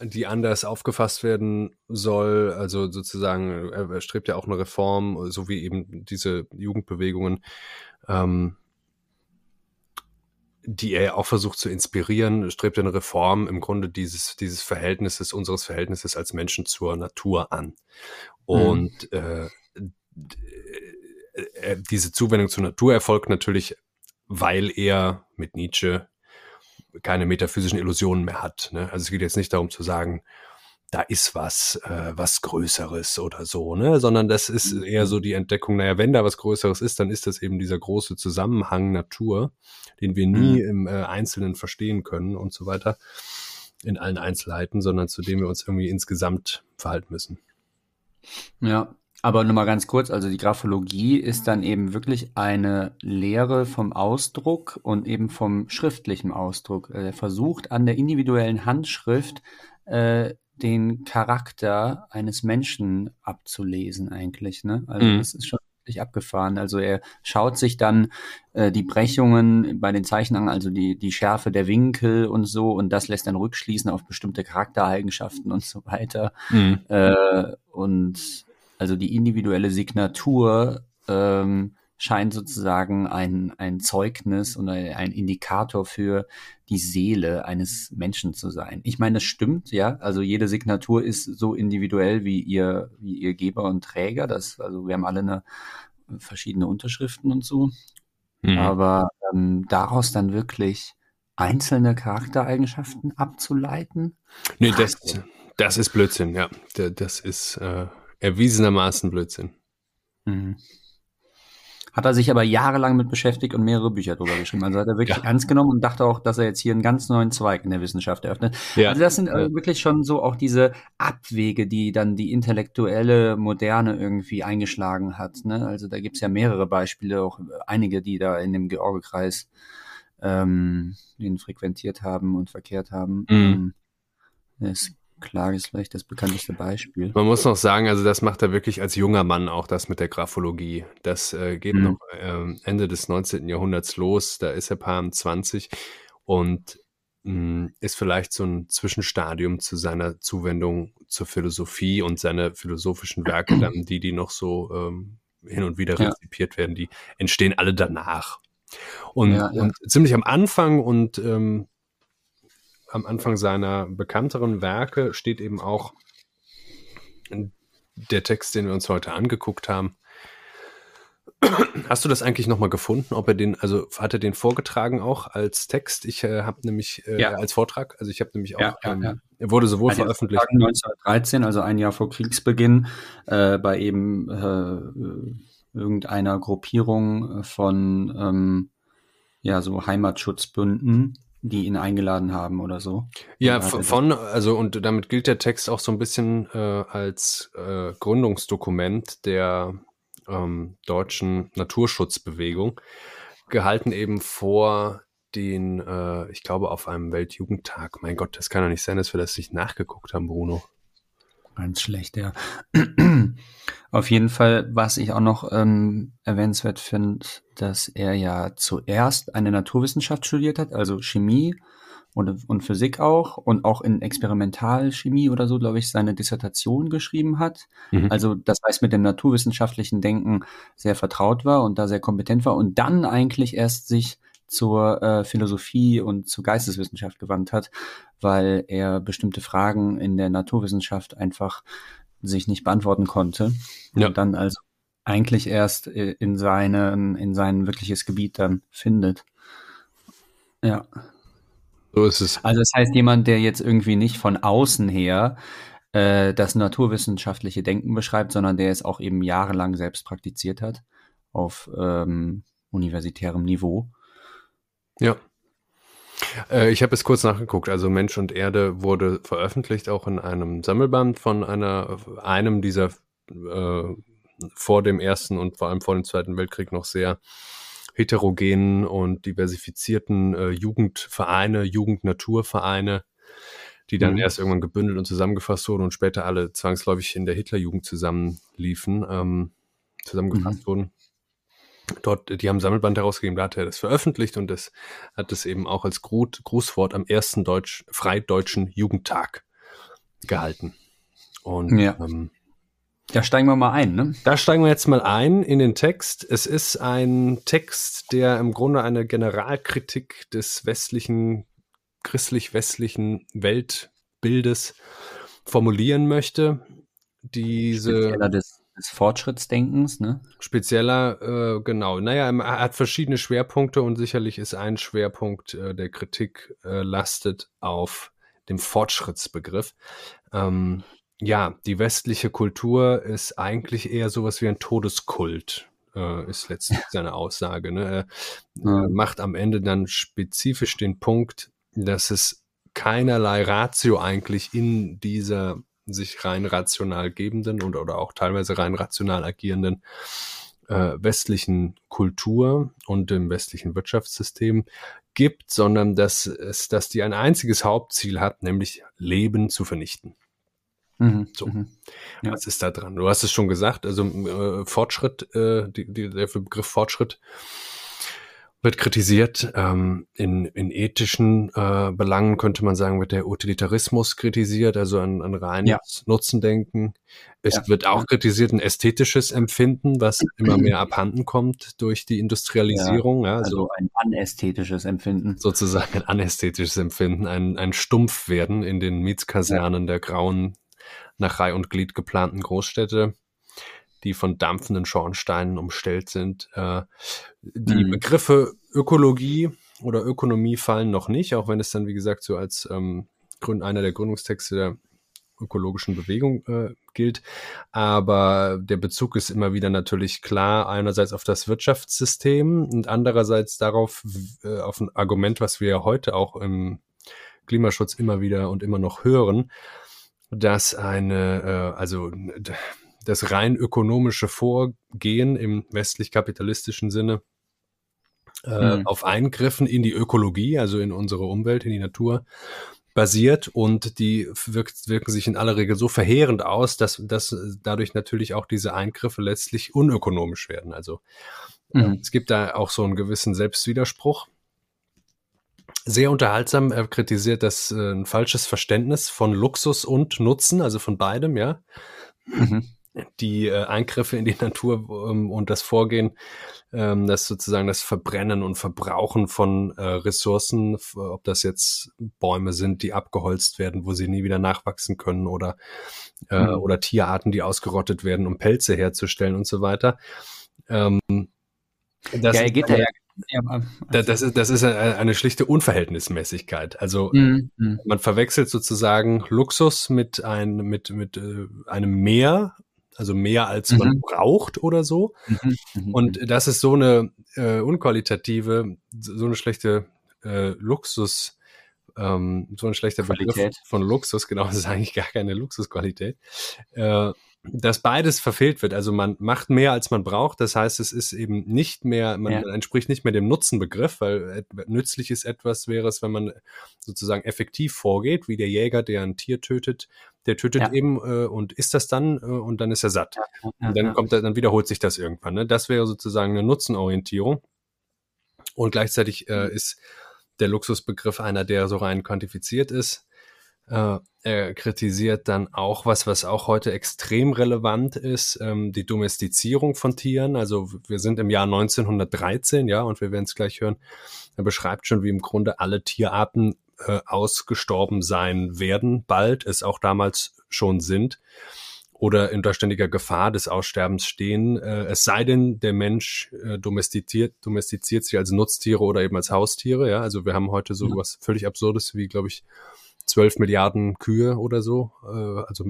die anders aufgefasst werden soll, also sozusagen, er strebt ja auch eine Reform, so wie eben diese Jugendbewegungen, ähm, die er auch versucht zu inspirieren, strebt eine Reform im Grunde dieses, dieses Verhältnisses, unseres Verhältnisses als Menschen zur Natur an. Und mhm. äh, äh, diese Zuwendung zur Natur erfolgt natürlich, weil er mit Nietzsche keine metaphysischen Illusionen mehr hat. Ne? Also es geht jetzt nicht darum zu sagen, da ist was, äh, was Größeres oder so, ne? Sondern das ist mhm. eher so die Entdeckung, naja, wenn da was Größeres ist, dann ist das eben dieser große Zusammenhang Natur, den wir nie mhm. im äh, Einzelnen verstehen können und so weiter, in allen Einzelheiten, sondern zu dem wir uns irgendwie insgesamt verhalten müssen. Ja, aber nur mal ganz kurz, also die Graphologie ist dann eben wirklich eine Lehre vom Ausdruck und eben vom schriftlichen Ausdruck. Er versucht an der individuellen Handschrift äh, den Charakter eines Menschen abzulesen eigentlich. Ne? Also mhm. das ist schon wirklich abgefahren. Also er schaut sich dann äh, die Brechungen bei den Zeichen an, also die, die Schärfe der Winkel und so, und das lässt dann rückschließen auf bestimmte Charaktereigenschaften und so weiter. Mhm. Äh, und also die individuelle Signatur ähm, scheint sozusagen ein, ein Zeugnis und ein Indikator für die Seele eines Menschen zu sein. Ich meine, das stimmt, ja. Also jede Signatur ist so individuell wie ihr, wie ihr Geber und Träger. Das, also wir haben alle eine verschiedene Unterschriften und so. Mhm. Aber ähm, daraus dann wirklich einzelne Charaktereigenschaften abzuleiten? Nee, das, das ist Blödsinn, ja. Das ist äh, erwiesenermaßen Blödsinn. Mhm. Hat er sich aber jahrelang mit beschäftigt und mehrere Bücher drüber geschrieben. Also hat er wirklich ja. ernst genommen und dachte auch, dass er jetzt hier einen ganz neuen Zweig in der Wissenschaft eröffnet. Ja. Also das sind äh, wirklich schon so auch diese Abwege, die dann die intellektuelle Moderne irgendwie eingeschlagen hat. Ne? Also da gibt's ja mehrere Beispiele, auch einige, die da in dem Georgekreis ähm, den frequentiert haben und verkehrt haben. Mhm. Ähm, Klage ist vielleicht das bekannteste Beispiel. Man muss noch sagen, also das macht er wirklich als junger Mann auch das mit der Graphologie. Das äh, geht mhm. noch äh, Ende des 19. Jahrhunderts los. Da ist er Paar 20 und mh, hm, ist vielleicht so ein Zwischenstadium zu seiner Zuwendung zur Philosophie und seine philosophischen Werke, dann die, die noch so ähm, hin und wieder ja. rezipiert werden, die entstehen alle danach. Und, ja, ja. und ziemlich am Anfang und ähm, am Anfang seiner bekannteren Werke steht eben auch der Text, den wir uns heute angeguckt haben. Hast du das eigentlich nochmal gefunden, ob er den, also hat er den vorgetragen auch als Text? Ich äh, habe nämlich äh, ja. als Vortrag, also ich habe nämlich auch, ja, ja, ähm, er wurde sowohl also veröffentlicht. 1913, also ein Jahr vor Kriegsbeginn, äh, bei eben äh, irgendeiner Gruppierung von ähm, ja so Heimatschutzbünden die ihn eingeladen haben oder so. Ja, von, also und damit gilt der Text auch so ein bisschen äh, als äh, Gründungsdokument der ähm, deutschen Naturschutzbewegung, gehalten eben vor den, äh, ich glaube, auf einem Weltjugendtag. Mein Gott, das kann doch nicht sein, dass wir das nicht nachgeguckt haben, Bruno. Ganz schlecht, ja. Auf jeden Fall, was ich auch noch ähm, erwähnenswert finde, dass er ja zuerst eine Naturwissenschaft studiert hat, also Chemie und, und Physik auch und auch in Experimentalchemie oder so, glaube ich, seine Dissertation geschrieben hat. Mhm. Also das heißt, mit dem naturwissenschaftlichen Denken sehr vertraut war und da sehr kompetent war und dann eigentlich erst sich zur äh, Philosophie und zur Geisteswissenschaft gewandt hat, weil er bestimmte Fragen in der Naturwissenschaft einfach sich nicht beantworten konnte. Ja. Und dann also eigentlich erst äh, in seinen, in sein wirkliches Gebiet dann findet. Ja. So ist es. Also das heißt, jemand, der jetzt irgendwie nicht von außen her äh, das naturwissenschaftliche Denken beschreibt, sondern der es auch eben jahrelang selbst praktiziert hat auf ähm, universitärem Niveau. Ja. Äh, ich habe es kurz nachgeguckt. Also Mensch und Erde wurde veröffentlicht auch in einem Sammelband von einer, einem dieser äh, vor dem Ersten und vor allem vor dem Zweiten Weltkrieg noch sehr heterogenen und diversifizierten äh, Jugendvereine, Jugendnaturvereine, die dann mhm. erst irgendwann gebündelt und zusammengefasst wurden und später alle zwangsläufig in der Hitlerjugend zusammenliefen, ähm, zusammengefasst mhm. wurden dort, die haben Sammelband herausgegeben, da hat er das veröffentlicht und das hat es eben auch als Gruß, Grußwort am ersten Deutsch, Freideutschen Jugendtag gehalten. Und ja. ähm, da steigen wir mal ein, ne? Da steigen wir jetzt mal ein in den Text. Es ist ein Text, der im Grunde eine Generalkritik des westlichen, christlich-westlichen Weltbildes formulieren möchte. Diese des des Fortschrittsdenkens, ne? Spezieller, äh, genau. Naja, er hat verschiedene Schwerpunkte und sicherlich ist ein Schwerpunkt äh, der Kritik äh, lastet auf dem Fortschrittsbegriff. Ähm, ja, die westliche Kultur ist eigentlich eher sowas wie ein Todeskult, äh, ist letztlich seine Aussage. Ne? Er ja. macht am Ende dann spezifisch den Punkt, dass es keinerlei Ratio eigentlich in dieser sich rein rational gebenden und, oder auch teilweise rein rational agierenden äh, westlichen Kultur und dem westlichen Wirtschaftssystem gibt, sondern dass es, dass die ein einziges Hauptziel hat, nämlich Leben zu vernichten. Mhm, so, mhm. Ja. was ist da dran? Du hast es schon gesagt, also äh, Fortschritt, äh, die, die, der Begriff Fortschritt wird kritisiert. Ähm, in, in ethischen äh, Belangen könnte man sagen, wird der Utilitarismus kritisiert, also ein, ein reines ja. Nutzendenken. Es ja. wird auch kritisiert ein ästhetisches Empfinden, was immer mehr abhanden kommt durch die Industrialisierung. Ja, also, also ein anästhetisches Empfinden. Sozusagen ein anästhetisches Empfinden, ein, ein Stumpfwerden in den Mietskasernen der grauen, nach Reih und Glied geplanten Großstädte die von dampfenden Schornsteinen umstellt sind. Äh, die mhm. Begriffe Ökologie oder Ökonomie fallen noch nicht, auch wenn es dann, wie gesagt, so als ähm, Grund, einer der Gründungstexte der ökologischen Bewegung äh, gilt. Aber der Bezug ist immer wieder natürlich klar, einerseits auf das Wirtschaftssystem und andererseits darauf, äh, auf ein Argument, was wir heute auch im Klimaschutz immer wieder und immer noch hören, dass eine, äh, also das rein ökonomische Vorgehen im westlich-kapitalistischen Sinne äh, mhm. auf Eingriffen in die Ökologie, also in unsere Umwelt, in die Natur, basiert und die wirkt, wirken sich in aller Regel so verheerend aus, dass, dass dadurch natürlich auch diese Eingriffe letztlich unökonomisch werden. Also äh, mhm. es gibt da auch so einen gewissen Selbstwiderspruch. Sehr unterhaltsam, er kritisiert das äh, ein falsches Verständnis von Luxus und Nutzen, also von beidem, ja. Mhm die äh, Eingriffe in die Natur ähm, und das Vorgehen, ähm, das sozusagen das Verbrennen und Verbrauchen von äh, Ressourcen, ob das jetzt Bäume sind, die abgeholzt werden, wo sie nie wieder nachwachsen können oder, äh, mhm. oder Tierarten, die ausgerottet werden, um Pelze herzustellen und so weiter. Ähm, das, ja, er geht da ja das ist, das ist eine schlichte Unverhältnismäßigkeit. Also mhm. man verwechselt sozusagen Luxus mit, ein, mit, mit äh, einem Meer also mehr als mhm. man braucht oder so. Mhm. Mhm. Und mhm. das ist so eine äh, unqualitative, so eine schlechte äh, Luxus, ähm, so ein schlechter Qualität. Begriff von Luxus, genau, das ist eigentlich gar keine Luxusqualität. Äh, dass beides verfehlt wird. Also man macht mehr, als man braucht. Das heißt, es ist eben nicht mehr, man ja. entspricht nicht mehr dem Nutzenbegriff, weil nützlich ist etwas wäre es, wenn man sozusagen effektiv vorgeht, wie der Jäger, der ein Tier tötet, der tötet ja. eben äh, und isst das dann äh, und dann ist er satt. Ja, und dann kommt er, dann wiederholt sich das irgendwann. Ne? Das wäre sozusagen eine Nutzenorientierung. Und gleichzeitig äh, mhm. ist der Luxusbegriff einer, der so rein quantifiziert ist. Äh, er kritisiert dann auch was, was auch heute extrem relevant ist, ähm, die Domestizierung von Tieren. Also wir sind im Jahr 1913, ja, und wir werden es gleich hören. Er beschreibt schon, wie im Grunde alle Tierarten äh, ausgestorben sein werden, bald, es auch damals schon sind oder in ständiger Gefahr des Aussterbens stehen. Äh, es sei denn, der Mensch äh, domestiziert, domestiziert sich als Nutztiere oder eben als Haustiere. Ja, also wir haben heute so ja. was völlig Absurdes wie, glaube ich, 12 Milliarden Kühe oder so, äh, also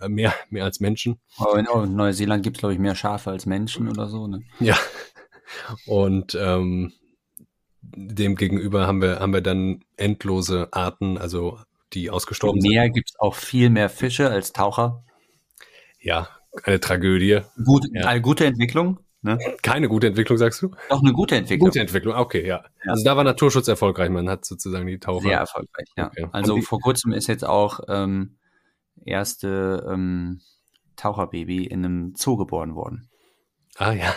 äh, mehr, mehr als Menschen. Aber in, in Neuseeland gibt es, glaube ich, mehr Schafe als Menschen oder so. Ne? Ja. Und ähm, dem gegenüber haben wir, haben wir dann endlose Arten, also die ausgestorben Im Meer gibt es auch viel mehr Fische als Taucher. Ja, eine Tragödie. Gut, ja. Eine gute Entwicklung. Ne? Keine gute Entwicklung, sagst du? Doch eine gute Entwicklung. Gute Entwicklung, okay, ja. ja. Also da war Naturschutz erfolgreich, man hat sozusagen die Taucher. Sehr erfolgreich, ja. Okay. Also vor kurzem ist jetzt auch ähm, erste ähm, Taucherbaby in einem Zoo geboren worden. Ah ja.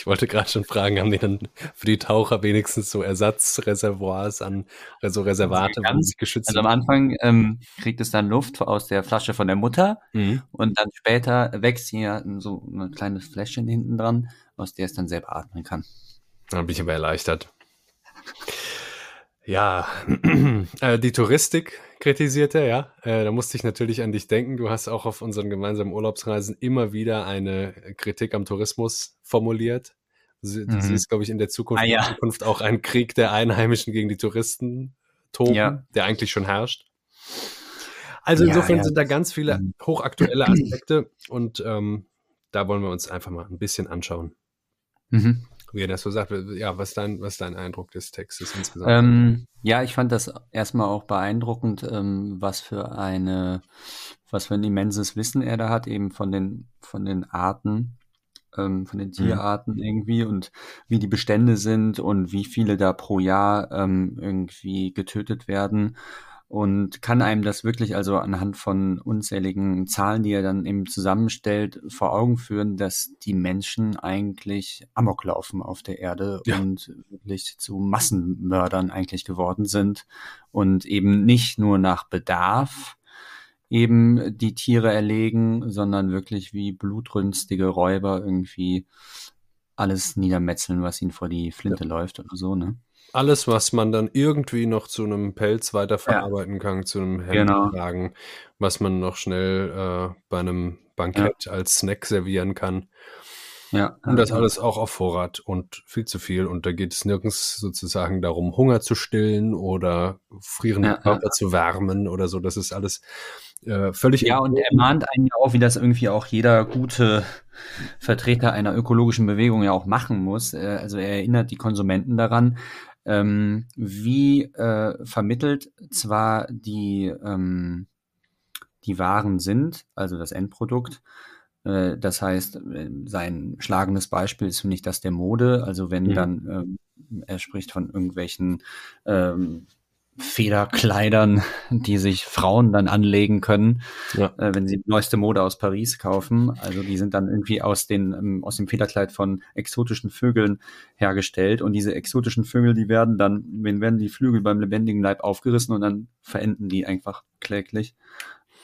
Ich wollte gerade schon fragen, haben die dann für die Taucher wenigstens so Ersatzreservoirs an, so Reservate, wo sie geschützt Also am Anfang ähm, kriegt es dann Luft aus der Flasche von der Mutter mhm. und dann später wächst hier so ein kleines Fläschchen hinten dran, aus der es dann selber atmen kann. Dann bin ich aber erleichtert. Ja, äh, die Touristik kritisiert er, ja. Äh, da musste ich natürlich an dich denken. Du hast auch auf unseren gemeinsamen Urlaubsreisen immer wieder eine Kritik am Tourismus formuliert. Du mhm. siehst, glaube ich, in der Zukunft, ah, ja. Zukunft auch einen Krieg der Einheimischen gegen die Touristen toben, ja. der eigentlich schon herrscht. Also insofern ja, sind da ganz viele hochaktuelle Aspekte und ähm, da wollen wir uns einfach mal ein bisschen anschauen. Mhm wie er das so sagt. Ja, was dein, was dein Eindruck des Textes insgesamt? Ähm, ja, ich fand das erstmal auch beeindruckend, ähm, was für eine, was für ein immenses Wissen er da hat, eben von den, von den Arten, ähm, von den mhm. Tierarten mhm. irgendwie und wie die Bestände sind und wie viele da pro Jahr ähm, irgendwie getötet werden und kann einem das wirklich also anhand von unzähligen Zahlen, die er dann eben zusammenstellt, vor Augen führen, dass die Menschen eigentlich Amok laufen auf der Erde ja. und wirklich zu Massenmördern eigentlich geworden sind und eben nicht nur nach Bedarf eben die Tiere erlegen, sondern wirklich wie blutrünstige Räuber irgendwie alles niedermetzeln, was ihnen vor die Flinte ja. läuft oder so, ne? Alles, was man dann irgendwie noch zu einem Pelz weiterverarbeiten ja. kann, zu einem Hemdkragen, genau. was man noch schnell äh, bei einem Bankett ja. als Snack servieren kann. Ja. Und das alles auch auf Vorrat und viel zu viel. Und da geht es nirgends sozusagen darum, Hunger zu stillen oder frierende ja, Körper zu wärmen oder so. Das ist alles äh, völlig. Ja, und er mahnt einen ja auch, wie das irgendwie auch jeder gute Vertreter einer ökologischen Bewegung ja auch machen muss. Äh, also er erinnert die Konsumenten daran, ähm, wie äh, vermittelt zwar die, ähm, die Waren sind, also das Endprodukt, äh, das heißt, äh, sein schlagendes Beispiel ist, finde ich, das der Mode. Also wenn mhm. dann, ähm, er spricht von irgendwelchen ähm, Federkleidern, die sich Frauen dann anlegen können, ja. äh, wenn sie neueste Mode aus Paris kaufen. Also die sind dann irgendwie aus, den, ähm, aus dem Federkleid von exotischen Vögeln hergestellt. Und diese exotischen Vögel, die werden dann, wenn werden die Flügel beim lebendigen Leib aufgerissen und dann verenden die einfach kläglich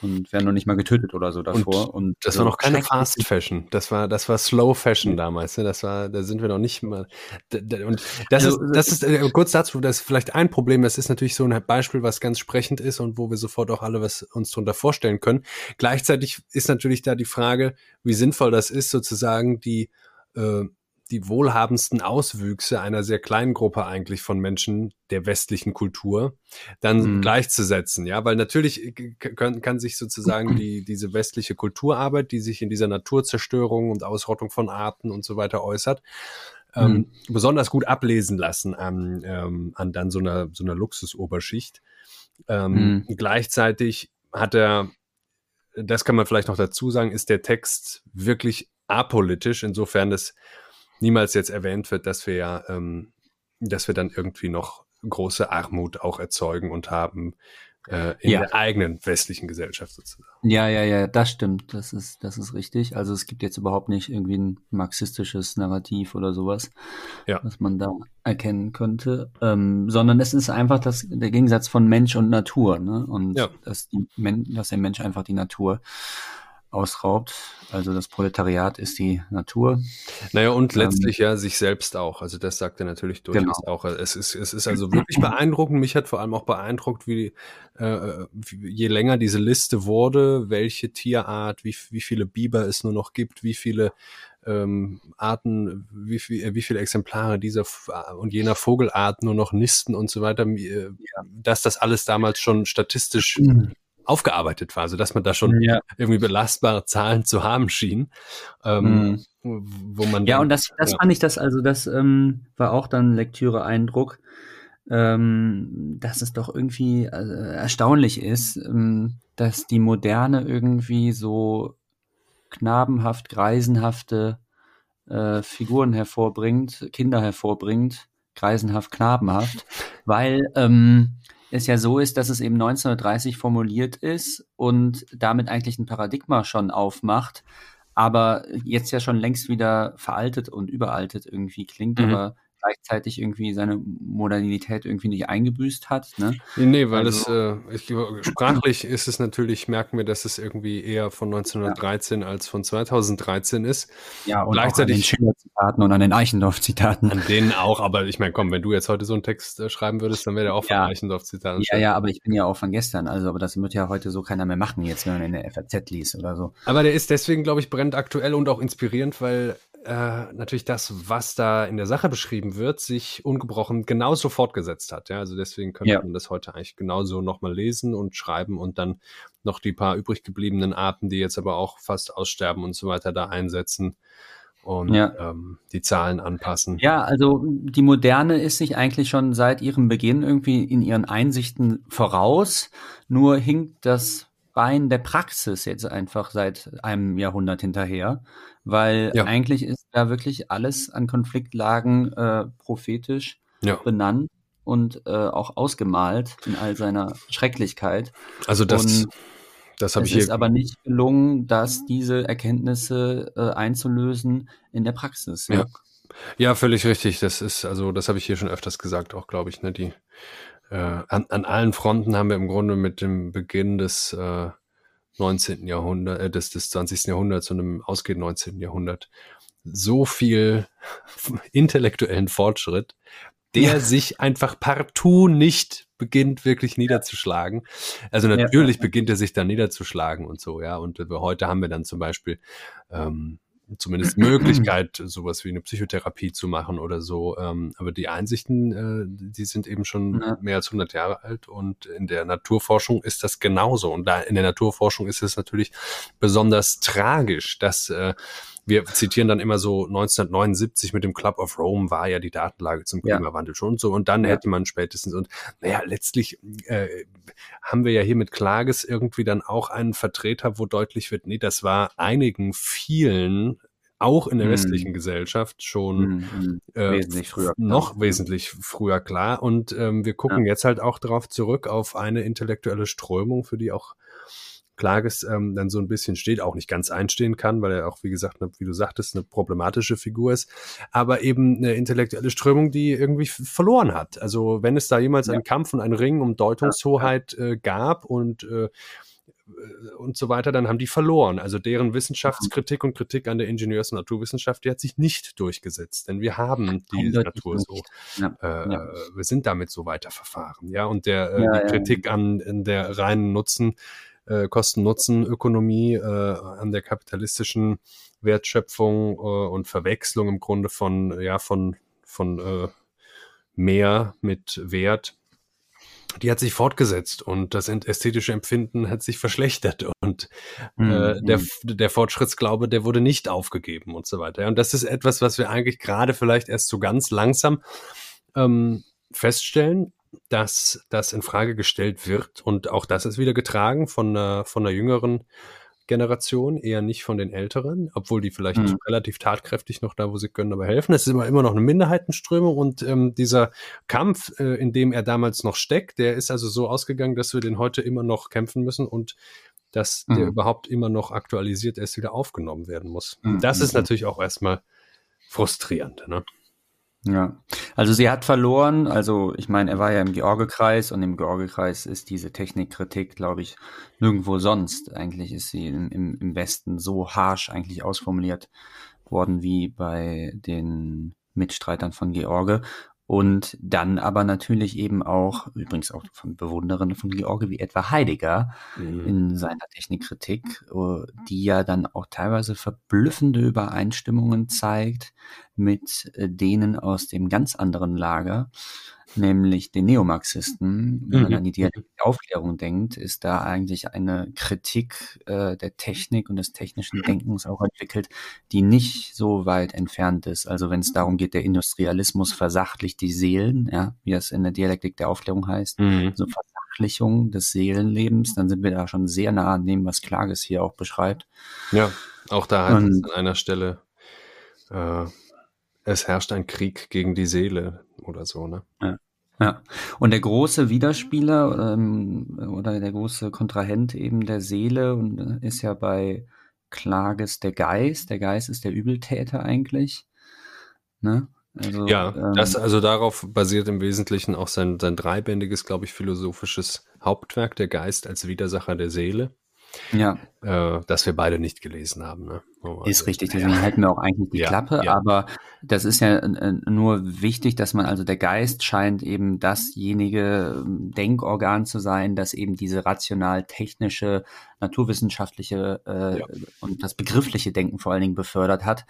und werden noch nicht mal getötet oder so davor. Und, und das war noch keine Fast Fashion. Das war, das war Slow Fashion damals. Ne? Das war, da sind wir noch nicht mal. Und das also, ist, das ist äh, kurz dazu, das ist vielleicht ein Problem. Das ist natürlich so ein Beispiel, was ganz sprechend ist und wo wir sofort auch alle was uns darunter vorstellen können. Gleichzeitig ist natürlich da die Frage, wie sinnvoll das ist, sozusagen die äh, die wohlhabendsten Auswüchse einer sehr kleinen Gruppe eigentlich von Menschen der westlichen Kultur dann mhm. gleichzusetzen, ja, weil natürlich kann, kann sich sozusagen die, diese westliche Kulturarbeit, die sich in dieser Naturzerstörung und Ausrottung von Arten und so weiter äußert, ähm, mhm. besonders gut ablesen lassen an, ähm, an dann so einer, so einer Luxusoberschicht. Ähm, mhm. Gleichzeitig hat er, das kann man vielleicht noch dazu sagen, ist der Text wirklich apolitisch, insofern es niemals jetzt erwähnt wird, dass wir ja, ähm, dass wir dann irgendwie noch große Armut auch erzeugen und haben äh, in ja. der eigenen westlichen Gesellschaft sozusagen. Ja, ja, ja, das stimmt. Das ist, das ist richtig. Also es gibt jetzt überhaupt nicht irgendwie ein marxistisches Narrativ oder sowas, ja. was man da erkennen könnte, ähm, sondern es ist einfach das, der Gegensatz von Mensch und Natur, ne? Und ja. dass, die, dass der Mensch einfach die Natur ausraubt. Also das Proletariat ist die Natur. Naja, und ähm, letztlich ähm, ja sich selbst auch. Also das sagt er natürlich durchaus genau. auch. Es ist, es ist also wirklich beeindruckend. Mich hat vor allem auch beeindruckt, wie, äh, wie je länger diese Liste wurde, welche Tierart, wie, wie viele Biber es nur noch gibt, wie viele ähm, Arten, wie, viel, wie viele Exemplare dieser und jener Vogelart nur noch nisten und so weiter, äh, dass das alles damals schon statistisch mhm aufgearbeitet war, so dass man da schon ja. irgendwie belastbare Zahlen zu haben schien. Ähm, mhm. wo man ja, und das, das ja. fand ich das, also das ähm, war auch dann Lektüre-Eindruck, ähm, dass es doch irgendwie äh, erstaunlich ist, ähm, dass die Moderne irgendwie so knabenhaft, greisenhafte äh, Figuren hervorbringt, Kinder hervorbringt, greisenhaft, knabenhaft, weil ähm, es ja so ist, dass es eben 1930 formuliert ist und damit eigentlich ein Paradigma schon aufmacht, aber jetzt ja schon längst wieder veraltet und überaltet irgendwie klingt, mhm. aber gleichzeitig irgendwie seine Modernität irgendwie nicht eingebüßt hat. Ne? Nee, weil also, es äh, sprachlich ist es natürlich, merken wir, dass es irgendwie eher von 1913 ja. als von 2013 ist. Ja, und gleichzeitig an den Schiller-Zitaten und an den Eichendorff-Zitaten. An denen auch, aber ich meine, komm, wenn du jetzt heute so einen Text äh, schreiben würdest, dann wäre der auch von ja. Eichendorff-Zitaten. Ja, ja, aber ich bin ja auch von gestern, also aber das wird ja heute so keiner mehr machen, jetzt wenn man in der FAZ liest oder so. Aber der ist deswegen, glaube ich, brennt aktuell und auch inspirierend, weil äh, natürlich das, was da in der Sache beschrieben wird, sich ungebrochen genauso fortgesetzt hat. Ja, also deswegen könnte ja. man das heute eigentlich genauso nochmal lesen und schreiben und dann noch die paar übrig gebliebenen Arten, die jetzt aber auch fast aussterben und so weiter, da einsetzen und ja. ähm, die Zahlen anpassen. Ja, also die Moderne ist sich eigentlich schon seit ihrem Beginn irgendwie in ihren Einsichten voraus. Nur hinkt das Bein der Praxis jetzt einfach seit einem Jahrhundert hinterher, weil ja. eigentlich ist da wirklich alles an Konfliktlagen äh, prophetisch ja. benannt und äh, auch ausgemalt in all seiner Schrecklichkeit. Also das, und das habe ich hier. Es ist aber nicht gelungen, dass diese Erkenntnisse äh, einzulösen in der Praxis. Ja. ja. ja, völlig richtig. Das ist also, das habe ich hier schon öfters gesagt, auch glaube ich. Ne, die äh, an, an allen Fronten haben wir im Grunde mit dem Beginn des äh, 19. Jahrhundert, äh, des, des 20. Jahrhunderts und im ausgehenden 19. Jahrhundert so viel intellektuellen Fortschritt, der ja. sich einfach partout nicht beginnt wirklich niederzuschlagen. Also natürlich ja. beginnt er sich dann niederzuschlagen und so, ja. Und heute haben wir dann zum Beispiel ähm, zumindest Möglichkeit, sowas wie eine Psychotherapie zu machen oder so. Ähm, aber die Einsichten, äh, die sind eben schon ja. mehr als 100 Jahre alt und in der Naturforschung ist das genauso. Und da in der Naturforschung ist es natürlich besonders tragisch, dass äh, wir zitieren dann immer so 1979 mit dem Club of Rome war ja die Datenlage zum Klimawandel ja. schon so und dann ja. hätte man spätestens und naja, letztlich äh, haben wir ja hier mit Klages irgendwie dann auch einen Vertreter, wo deutlich wird, nee, das war einigen vielen auch in der westlichen mm. Gesellschaft schon mm, äh, wesentlich früher noch klar. wesentlich früher klar. Und ähm, wir gucken ja. jetzt halt auch darauf zurück auf eine intellektuelle Strömung, für die auch Klages ähm, dann so ein bisschen steht, auch nicht ganz einstehen kann, weil er auch, wie gesagt, ne, wie du sagtest, eine problematische Figur ist, aber eben eine intellektuelle Strömung, die irgendwie verloren hat. Also wenn es da jemals ja. einen Kampf und einen Ring um Deutungshoheit äh, gab und äh, und so weiter, dann haben die verloren. Also deren Wissenschaftskritik und Kritik an der Ingenieurs- und Naturwissenschaft, die hat sich nicht durchgesetzt, denn wir haben die Natur so. Ja, äh, ja. Wir sind damit so weiterverfahren. Ja, und der äh, ja, die Kritik an der reinen Nutzen äh, Kosten-Nutzen-Ökonomie, äh, an der kapitalistischen Wertschöpfung äh, und Verwechslung im Grunde von, ja, von, von äh, mehr mit Wert, die hat sich fortgesetzt und das ästhetische Empfinden hat sich verschlechtert und mhm. äh, der, mhm. der Fortschrittsglaube, der wurde nicht aufgegeben und so weiter. Und das ist etwas, was wir eigentlich gerade vielleicht erst so ganz langsam ähm, feststellen, dass das in Frage gestellt wird. Und auch das ist wieder getragen von einer, von einer jüngeren Generation, eher nicht von den Älteren, obwohl die vielleicht mhm. relativ tatkräftig noch da, wo sie können, aber helfen. Es ist immer, immer noch eine Minderheitenströmung und ähm, dieser Kampf, äh, in dem er damals noch steckt, der ist also so ausgegangen, dass wir den heute immer noch kämpfen müssen und dass mhm. der überhaupt immer noch aktualisiert erst wieder aufgenommen werden muss. Mhm. Das ist mhm. natürlich auch erstmal frustrierend. Ne? Ja, also sie hat verloren. Also ich meine, er war ja im Georgekreis und im Georgekreis ist diese Technikkritik, glaube ich, nirgendwo sonst. Eigentlich ist sie im, im Westen so harsh eigentlich ausformuliert worden wie bei den Mitstreitern von George. Und dann aber natürlich eben auch, übrigens auch von Bewunderern von George wie etwa Heidegger mhm. in seiner Technikkritik, äh, die ja dann auch teilweise verblüffende Übereinstimmungen zeigt mit äh, denen aus dem ganz anderen Lager nämlich den Neomarxisten. Wenn man mhm. an die Dialektik der Aufklärung denkt, ist da eigentlich eine Kritik äh, der Technik und des technischen Denkens auch entwickelt, die nicht so weit entfernt ist. Also wenn es darum geht, der Industrialismus versachlicht die Seelen, ja, wie das in der Dialektik der Aufklärung heißt, mhm. so Versachlichung des Seelenlebens, dann sind wir da schon sehr nah an dem, was Klages hier auch beschreibt. Ja, auch da heißt es an einer Stelle, äh, es herrscht ein Krieg gegen die Seele oder so, ne? Ja. Ja, und der große Widerspieler ähm, oder der große Kontrahent eben der Seele und äh, ist ja bei Klages der Geist. Der Geist ist der Übeltäter eigentlich. Ne? Also, ja, ähm, das also darauf basiert im Wesentlichen auch sein, sein dreibändiges, glaube ich, philosophisches Hauptwerk, der Geist als Widersacher der Seele. Ja. Äh, das wir beide nicht gelesen haben. Ne? Oh, ist also, richtig, deswegen ja. halten wir auch eigentlich die ja, Klappe, ja. aber das ist ja äh, nur wichtig, dass man, also der Geist scheint eben dasjenige ähm, Denkorgan zu sein, das eben diese rational-technische, naturwissenschaftliche äh, und das begriffliche Denken vor allen Dingen befördert hat.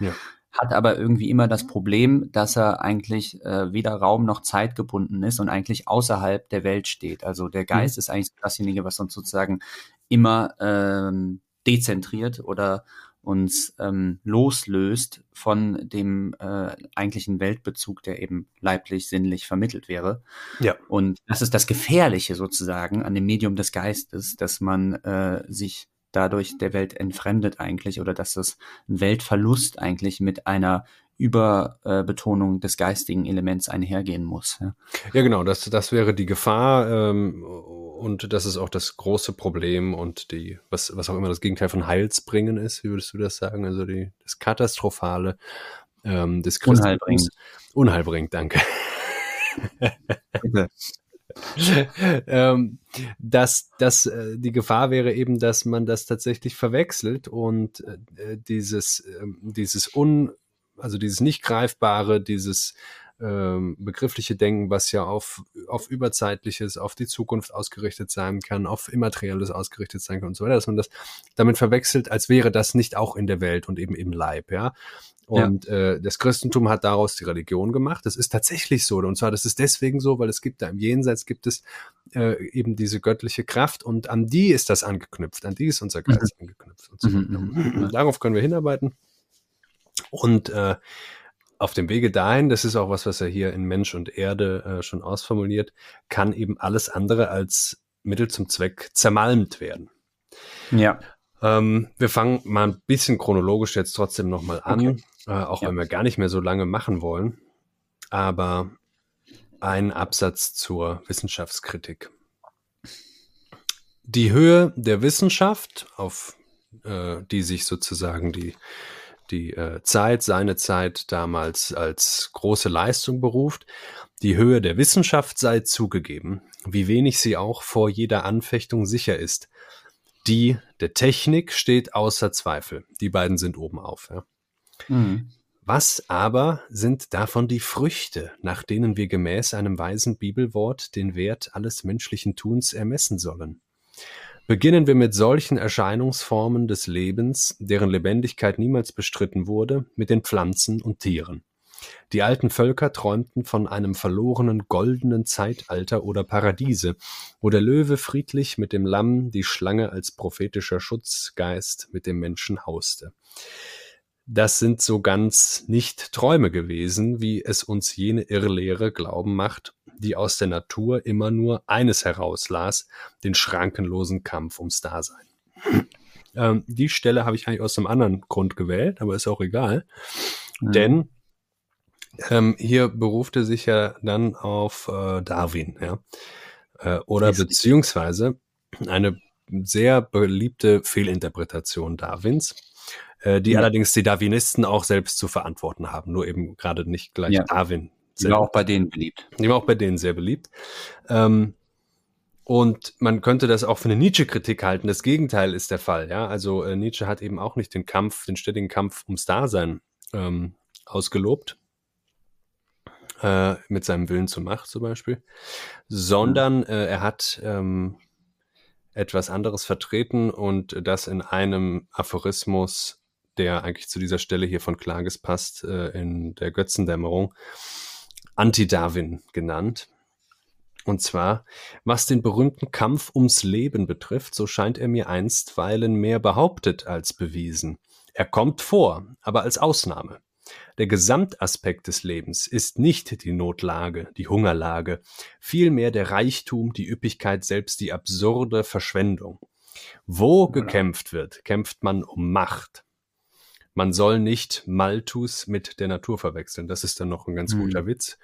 Hat aber irgendwie immer das Problem, dass er eigentlich äh, weder Raum noch Zeit gebunden ist und eigentlich außerhalb der Welt steht. Also der Geist mhm. ist eigentlich dasjenige, was uns sozusagen immer ähm, dezentriert oder uns ähm, loslöst von dem äh, eigentlichen Weltbezug, der eben leiblich, sinnlich vermittelt wäre. Ja. Und das ist das Gefährliche sozusagen an dem Medium des Geistes, dass man äh, sich dadurch der Welt entfremdet eigentlich oder dass das ein Weltverlust eigentlich mit einer Überbetonung äh, des geistigen Elements einhergehen muss. Ja, ja genau, das, das wäre die Gefahr ähm, und das ist auch das große Problem und die, was, was auch immer das Gegenteil von Heilsbringen ist, wie würdest du das sagen? Also die, das Katastrophale ähm, des Christentums. Unheilbringend. Unheilbringend, danke. ähm, dass, dass äh, die Gefahr wäre eben, dass man das tatsächlich verwechselt und äh, dieses, äh, dieses un, also dieses nicht greifbare, dieses ähm, begriffliche Denken, was ja auf, auf Überzeitliches, auf die Zukunft ausgerichtet sein kann, auf Immaterielles ausgerichtet sein kann und so weiter, dass man das damit verwechselt, als wäre das nicht auch in der Welt und eben im Leib, ja. Und ja. äh, das Christentum hat daraus die Religion gemacht. Das ist tatsächlich so. Und zwar, das ist deswegen so, weil es gibt da im Jenseits gibt es äh, eben diese göttliche Kraft und an die ist das angeknüpft, an die ist unser Geist mhm. angeknüpft. Und so. Mhm. mhm. Darauf können wir hinarbeiten. Und äh, auf dem Wege dahin, das ist auch was, was er hier in Mensch und Erde äh, schon ausformuliert, kann eben alles andere als Mittel zum Zweck zermalmt werden. Ja. Ähm, wir fangen mal ein bisschen chronologisch jetzt trotzdem nochmal an, okay. äh, auch ja. wenn wir gar nicht mehr so lange machen wollen. Aber ein Absatz zur Wissenschaftskritik. Die Höhe der Wissenschaft, auf äh, die sich sozusagen die, die äh, Zeit, seine Zeit damals als große Leistung beruft, die Höhe der Wissenschaft sei zugegeben, wie wenig sie auch vor jeder Anfechtung sicher ist. Die der Technik steht außer Zweifel. Die beiden sind oben auf. Ja. Mhm. Was aber sind davon die Früchte, nach denen wir gemäß einem weisen Bibelwort den Wert alles menschlichen Tuns ermessen sollen? Beginnen wir mit solchen Erscheinungsformen des Lebens, deren Lebendigkeit niemals bestritten wurde, mit den Pflanzen und Tieren. Die alten Völker träumten von einem verlorenen goldenen Zeitalter oder Paradiese, wo der Löwe friedlich mit dem Lamm, die Schlange als prophetischer Schutzgeist mit dem Menschen hauste das sind so ganz nicht Träume gewesen, wie es uns jene Irrlehre glauben macht, die aus der Natur immer nur eines herauslas, den schrankenlosen Kampf ums Dasein. Ähm, die Stelle habe ich eigentlich aus einem anderen Grund gewählt, aber ist auch egal. Mhm. Denn ähm, hier beruft er sich ja dann auf äh, Darwin, ja. Äh, oder beziehungsweise eine sehr beliebte Fehlinterpretation Darwins äh, die ja. allerdings die Darwinisten auch selbst zu verantworten haben, nur eben gerade nicht gleich ja. Darwin. Die war auch bei denen beliebt. Die war auch bei denen sehr beliebt. Ähm, und man könnte das auch für eine Nietzsche-Kritik halten. Das Gegenteil ist der Fall. Ja, also äh, Nietzsche hat eben auch nicht den Kampf, den ständigen Kampf ums Dasein ähm, ausgelobt, äh, mit seinem Willen zur Macht zum Beispiel, sondern äh, er hat ähm, etwas anderes vertreten und das in einem Aphorismus der eigentlich zu dieser Stelle hier von Klages passt, äh, in der Götzendämmerung, Anti-Darwin genannt. Und zwar, was den berühmten Kampf ums Leben betrifft, so scheint er mir einstweilen mehr behauptet als bewiesen. Er kommt vor, aber als Ausnahme. Der Gesamtaspekt des Lebens ist nicht die Notlage, die Hungerlage, vielmehr der Reichtum, die Üppigkeit, selbst die absurde Verschwendung. Wo gekämpft wird, kämpft man um Macht man soll nicht Malthus mit der Natur verwechseln. Das ist dann noch ein ganz mhm. guter Witz.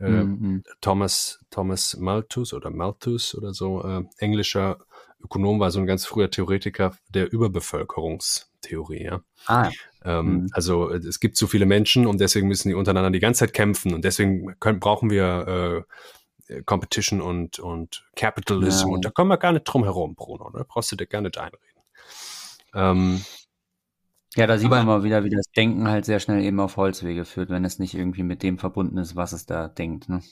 Äh, mhm. Thomas, Thomas Malthus oder Malthus oder so, äh, englischer Ökonom war so ein ganz früher Theoretiker der Überbevölkerungstheorie. Ja? Ah, ähm, mhm. Also es gibt zu viele Menschen und deswegen müssen die untereinander die ganze Zeit kämpfen und deswegen können, brauchen wir äh, Competition und, und Capitalism ja. und da kommen wir gar nicht drum herum, Bruno. Da ne? brauchst du dir gar nicht einreden. Ähm, ja, da sieht man immer wieder, wie das Denken halt sehr schnell eben auf Holzwege führt, wenn es nicht irgendwie mit dem verbunden ist, was es da denkt. Ne?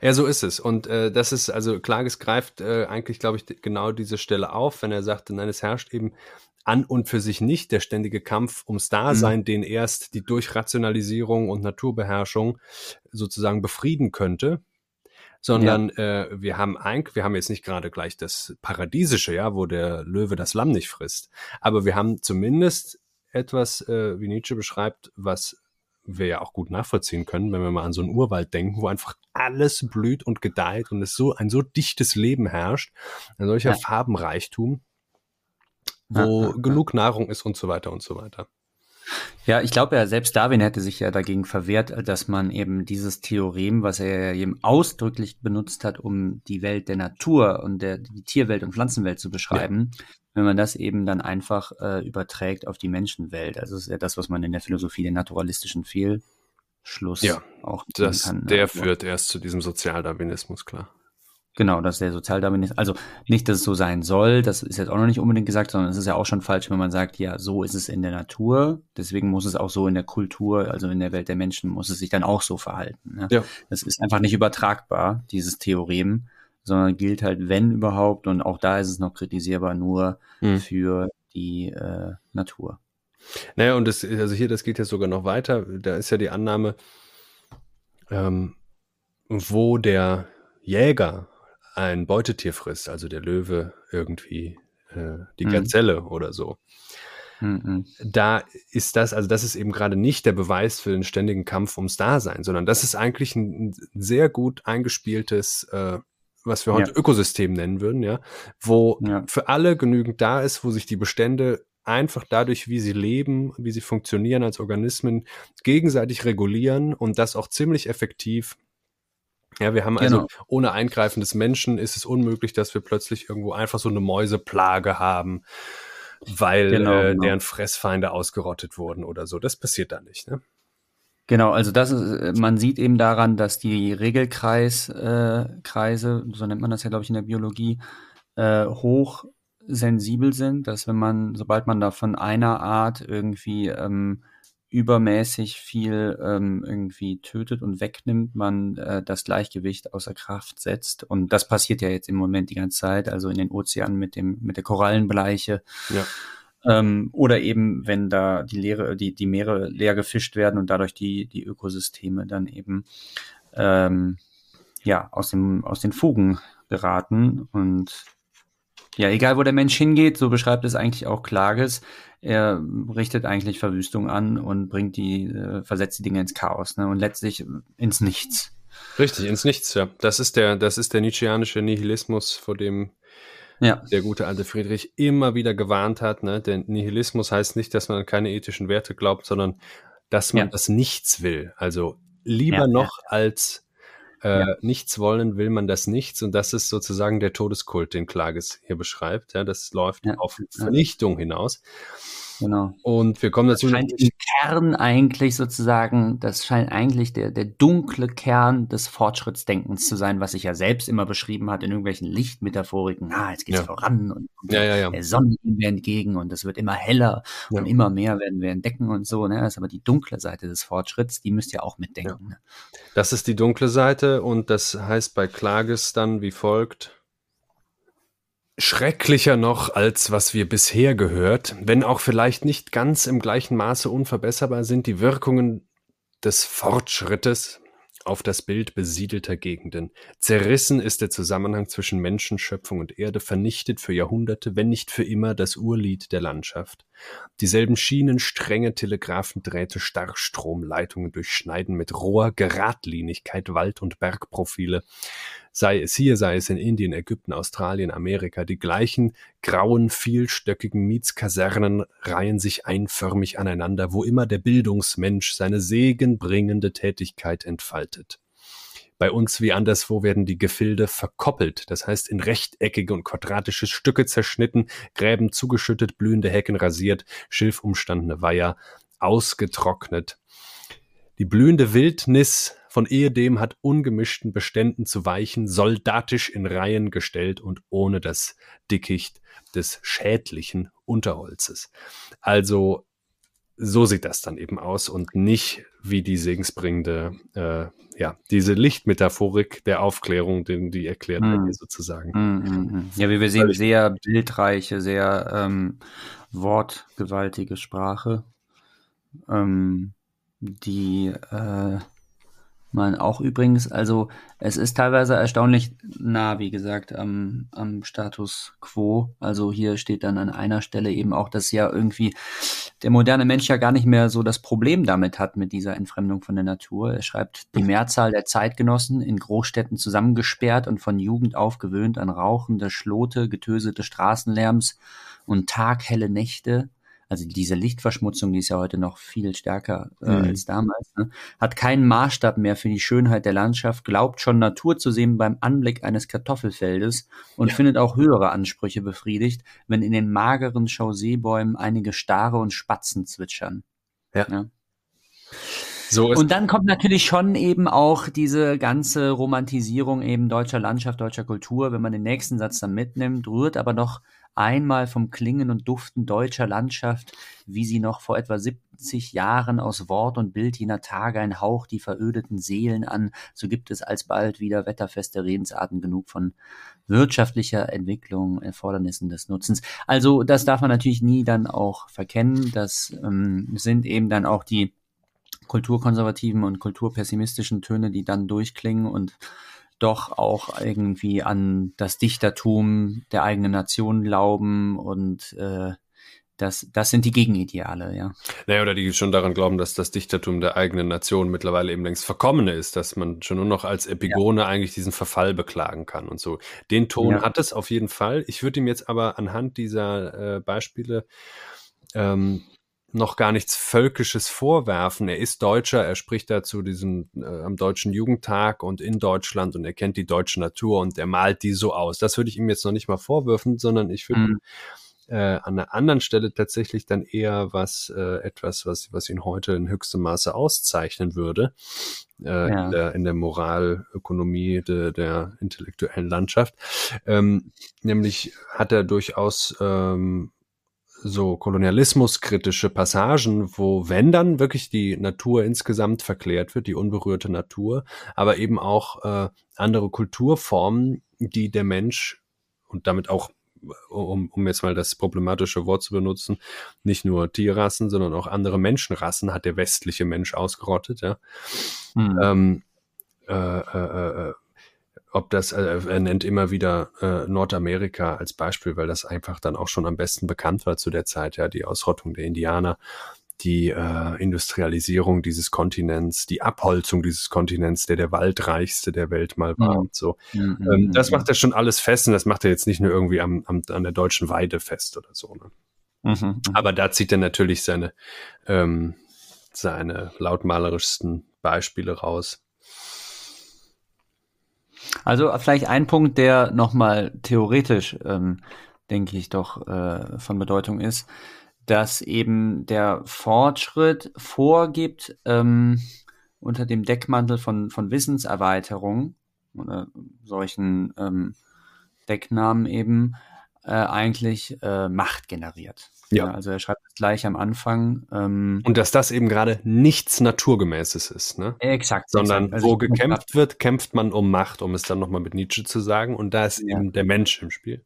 Ja, so ist es. Und äh, das ist, also Klages greift äh, eigentlich, glaube ich, genau diese Stelle auf, wenn er sagt, nein, es herrscht eben an und für sich nicht der ständige Kampf ums Dasein, mhm. den erst die Durchrationalisierung und Naturbeherrschung sozusagen befrieden könnte sondern ja. äh, wir haben ein, wir haben jetzt nicht gerade gleich das Paradiesische, ja, wo der Löwe das Lamm nicht frisst, aber wir haben zumindest etwas, äh, wie Nietzsche beschreibt, was wir ja auch gut nachvollziehen können, wenn wir mal an so einen Urwald denken, wo einfach alles blüht und gedeiht und es so ein so dichtes Leben herrscht, ein solcher ja. Farbenreichtum, wo ja, ja, genug Nahrung ist und so weiter und so weiter. Ja, ich glaube ja, selbst Darwin hätte sich ja dagegen verwehrt, dass man eben dieses Theorem, was er ja eben ausdrücklich benutzt hat, um die Welt der Natur und der, die Tierwelt und Pflanzenwelt zu beschreiben, ja. wenn man das eben dann einfach äh, überträgt auf die Menschenwelt. Also das ist ja das, was man in der Philosophie den naturalistischen Fehlschluss ja, auch das, kann. Der also, führt erst zu diesem Sozialdarwinismus, klar. Genau, dass der Sozialdarwinismus, also nicht, dass es so sein soll, das ist jetzt auch noch nicht unbedingt gesagt, sondern es ist ja auch schon falsch, wenn man sagt, ja, so ist es in der Natur, deswegen muss es auch so in der Kultur, also in der Welt der Menschen, muss es sich dann auch so verhalten. Ne? Ja. Das ist einfach nicht übertragbar, dieses Theorem, sondern gilt halt, wenn überhaupt, und auch da ist es noch kritisierbar, nur hm. für die äh, Natur. Naja, und das, also hier, das geht ja sogar noch weiter, da ist ja die Annahme, ähm, wo der Jäger ein Beutetier frisst, also der Löwe irgendwie äh, die mhm. Gazelle oder so. Mhm. Da ist das, also das ist eben gerade nicht der Beweis für den ständigen Kampf ums Dasein, sondern das ist eigentlich ein, sehr gut eingespieltes, äh, was wir heute ja. Ökosystem nennen würden, ja, wo ja. für alle genügend da ist, wo sich die Bestände einfach dadurch, wie sie leben, wie sie funktionieren als Organismen, gegenseitig regulieren und das auch ziemlich effektiv ja, wir haben also genau. ohne Eingreifen des Menschen ist es unmöglich, dass wir plötzlich irgendwo einfach so eine Mäuseplage haben, weil genau, äh, genau. deren Fressfeinde ausgerottet wurden oder so. Das passiert da nicht, ne? Genau, also das ist, man sieht eben daran, dass die Regelkreiskreise, äh, Kreise, so nennt man das ja, glaube ich, in der Biologie, äh, hoch sensibel sind, dass wenn man, sobald man da von einer Art irgendwie ähm, übermäßig viel ähm, irgendwie tötet und wegnimmt, man äh, das Gleichgewicht außer Kraft setzt. Und das passiert ja jetzt im Moment die ganze Zeit, also in den Ozeanen mit dem mit der Korallenbleiche. Ja. Ähm, oder eben, wenn da die Leere, die, die Meere leer gefischt werden und dadurch die, die Ökosysteme dann eben ähm, ja aus dem, aus den Fugen geraten. Und ja, egal wo der Mensch hingeht, so beschreibt es eigentlich auch Klages, er richtet eigentlich Verwüstung an und bringt die, äh, versetzt die Dinge ins Chaos ne? und letztlich ins Nichts. Richtig, ins Nichts, ja. Das ist der, das ist der Nietzscheanische Nihilismus, vor dem ja. der gute alte Friedrich immer wieder gewarnt hat. Ne? Der Nihilismus heißt nicht, dass man an keine ethischen Werte glaubt, sondern dass man ja. das Nichts will. Also lieber ja, noch als äh, ja. nichts wollen, will man das Nichts. Und das ist sozusagen der Todeskult, den Klages hier beschreibt. Ja, das läuft ja. auf Vernichtung hinaus. Genau. Und wir kommen natürlich. Das scheint im Kern eigentlich sozusagen, das scheint eigentlich der, der dunkle Kern des Fortschrittsdenkens zu sein, was sich ja selbst immer beschrieben hat in irgendwelchen Lichtmetaphoriken. Ah, jetzt geht's ja. voran und, und ja, ja, ja. der Sonne gehen wir entgegen und es wird immer heller und immer mehr werden wir entdecken und so. Ne? Das ist aber die dunkle Seite des Fortschritts, die müsst ihr auch mitdenken. Ne? Das ist die dunkle Seite und das heißt bei Klages dann wie folgt schrecklicher noch, als was wir bisher gehört, wenn auch vielleicht nicht ganz im gleichen Maße unverbesserbar sind die Wirkungen des Fortschrittes auf das Bild besiedelter Gegenden. Zerrissen ist der Zusammenhang zwischen Menschen, Schöpfung und Erde, vernichtet für Jahrhunderte, wenn nicht für immer, das Urlied der Landschaft. Dieselben Schienen, Stränge, Telegraphendrähte, Starkstromleitungen durchschneiden mit roher Geradlinigkeit Wald- und Bergprofile sei es hier, sei es in Indien, Ägypten, Australien, Amerika, die gleichen grauen, vielstöckigen Mietskasernen reihen sich einförmig aneinander, wo immer der Bildungsmensch seine segenbringende Tätigkeit entfaltet. Bei uns wie anderswo werden die Gefilde verkoppelt, das heißt in rechteckige und quadratische Stücke zerschnitten, Gräben zugeschüttet, blühende Hecken rasiert, schilfumstandene Weiher ausgetrocknet. Die blühende Wildnis von ehedem hat ungemischten Beständen zu weichen, soldatisch in Reihen gestellt und ohne das Dickicht des schädlichen Unterholzes. Also so sieht das dann eben aus und nicht wie die segensbringende, äh, ja, diese Lichtmetaphorik der Aufklärung, den die erklärt mm. sozusagen. Mm, mm, ja, wie wir sehen, sehr bildreiche, sehr ähm, wortgewaltige Sprache, ähm, die äh, man auch übrigens, also es ist teilweise erstaunlich nah, wie gesagt, am, am Status quo. Also hier steht dann an einer Stelle eben auch, dass ja irgendwie der moderne Mensch ja gar nicht mehr so das Problem damit hat mit dieser Entfremdung von der Natur. Er schreibt, die Mehrzahl der Zeitgenossen in Großstädten zusammengesperrt und von Jugend aufgewöhnt an rauchende Schlote, getösete Straßenlärms und taghelle Nächte also diese Lichtverschmutzung, die ist ja heute noch viel stärker äh, mhm. als damals, ne? hat keinen Maßstab mehr für die Schönheit der Landschaft, glaubt schon Natur zu sehen beim Anblick eines Kartoffelfeldes und ja. findet auch höhere Ansprüche befriedigt, wenn in den mageren Chauseebäumen einige Stare und Spatzen zwitschern. Ja. ja. So und dann kommt natürlich schon eben auch diese ganze Romantisierung eben deutscher Landschaft, deutscher Kultur, wenn man den nächsten Satz dann mitnimmt, rührt aber noch einmal vom Klingen und Duften deutscher Landschaft, wie sie noch vor etwa 70 Jahren aus Wort und Bild jener Tage ein Hauch die verödeten Seelen an, so gibt es alsbald wieder wetterfeste Redensarten genug von wirtschaftlicher Entwicklung, Erfordernissen des Nutzens. Also das darf man natürlich nie dann auch verkennen. Das ähm, sind eben dann auch die kulturkonservativen und kulturpessimistischen Töne, die dann durchklingen und doch auch irgendwie an das Dichtertum der eigenen Nation glauben und äh, das, das sind die Gegenideale, ja. Naja, oder die schon daran glauben, dass das Dichtertum der eigenen Nation mittlerweile eben längst verkommen ist, dass man schon nur noch als Epigone ja. eigentlich diesen Verfall beklagen kann und so. Den Ton ja. hat es auf jeden Fall. Ich würde ihm jetzt aber anhand dieser äh, Beispiele ähm, noch gar nichts Völkisches vorwerfen. Er ist Deutscher, er spricht dazu diesen äh, am Deutschen Jugendtag und in Deutschland und er kennt die deutsche Natur und er malt die so aus. Das würde ich ihm jetzt noch nicht mal vorwürfen, sondern ich würde mhm. äh, an einer anderen Stelle tatsächlich dann eher was, äh, etwas, was, was ihn heute in höchstem Maße auszeichnen würde, äh, ja. in, der, in der Moralökonomie de, der intellektuellen Landschaft. Ähm, nämlich hat er durchaus ähm, so kolonialismuskritische Passagen, wo wenn dann wirklich die Natur insgesamt verklärt wird, die unberührte Natur, aber eben auch äh, andere Kulturformen, die der Mensch und damit auch um, um jetzt mal das problematische Wort zu benutzen, nicht nur Tierrassen, sondern auch andere Menschenrassen hat der westliche Mensch ausgerottet, ja. Mhm. Ähm, äh, äh, äh, ob das, äh, er nennt immer wieder äh, Nordamerika als Beispiel, weil das einfach dann auch schon am besten bekannt war zu der Zeit, ja, die Ausrottung der Indianer, die äh, Industrialisierung dieses Kontinents, die Abholzung dieses Kontinents, der der waldreichste der Welt mal war mhm. und so. Mhm. Ähm, das macht er schon alles fest und das macht er jetzt nicht nur irgendwie am, am, an der deutschen Weide fest oder so. Ne? Mhm. mhm. Aber da zieht er natürlich seine, ähm, seine lautmalerischsten Beispiele raus. Also vielleicht ein Punkt, der nochmal theoretisch, ähm, denke ich, doch äh, von Bedeutung ist, dass eben der Fortschritt vorgibt, ähm, unter dem Deckmantel von, von Wissenserweiterung oder solchen ähm, Decknamen eben äh, eigentlich äh, Macht generiert. Ja. ja. Also er schreibt es gleich am Anfang. Ähm, und dass das eben gerade nichts Naturgemäßes ist, ne? Exakt. Sondern also wo gekämpft wird, kämpft man um Macht, um es dann nochmal mit Nietzsche zu sagen. Und da ist ja. eben der Mensch im Spiel.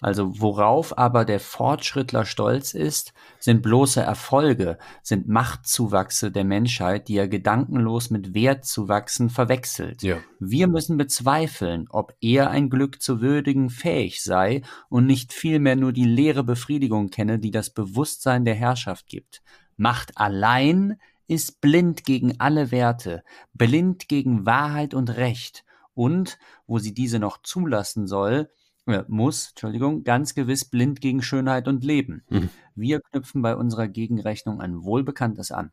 Also worauf aber der Fortschrittler stolz ist, sind bloße Erfolge, sind Machtzuwachse der Menschheit, die er gedankenlos mit Wertzuwachsen verwechselt. Ja. Wir müssen bezweifeln, ob er ein Glück zu würdigen fähig sei und nicht vielmehr nur die leere Befriedigung kenne, die das Bewusstsein der Herrschaft gibt. Macht allein ist blind gegen alle Werte, blind gegen Wahrheit und Recht und, wo sie diese noch zulassen soll, muss, Entschuldigung, ganz gewiss blind gegen Schönheit und Leben. Mhm. Wir knüpfen bei unserer Gegenrechnung ein Wohlbekanntes an.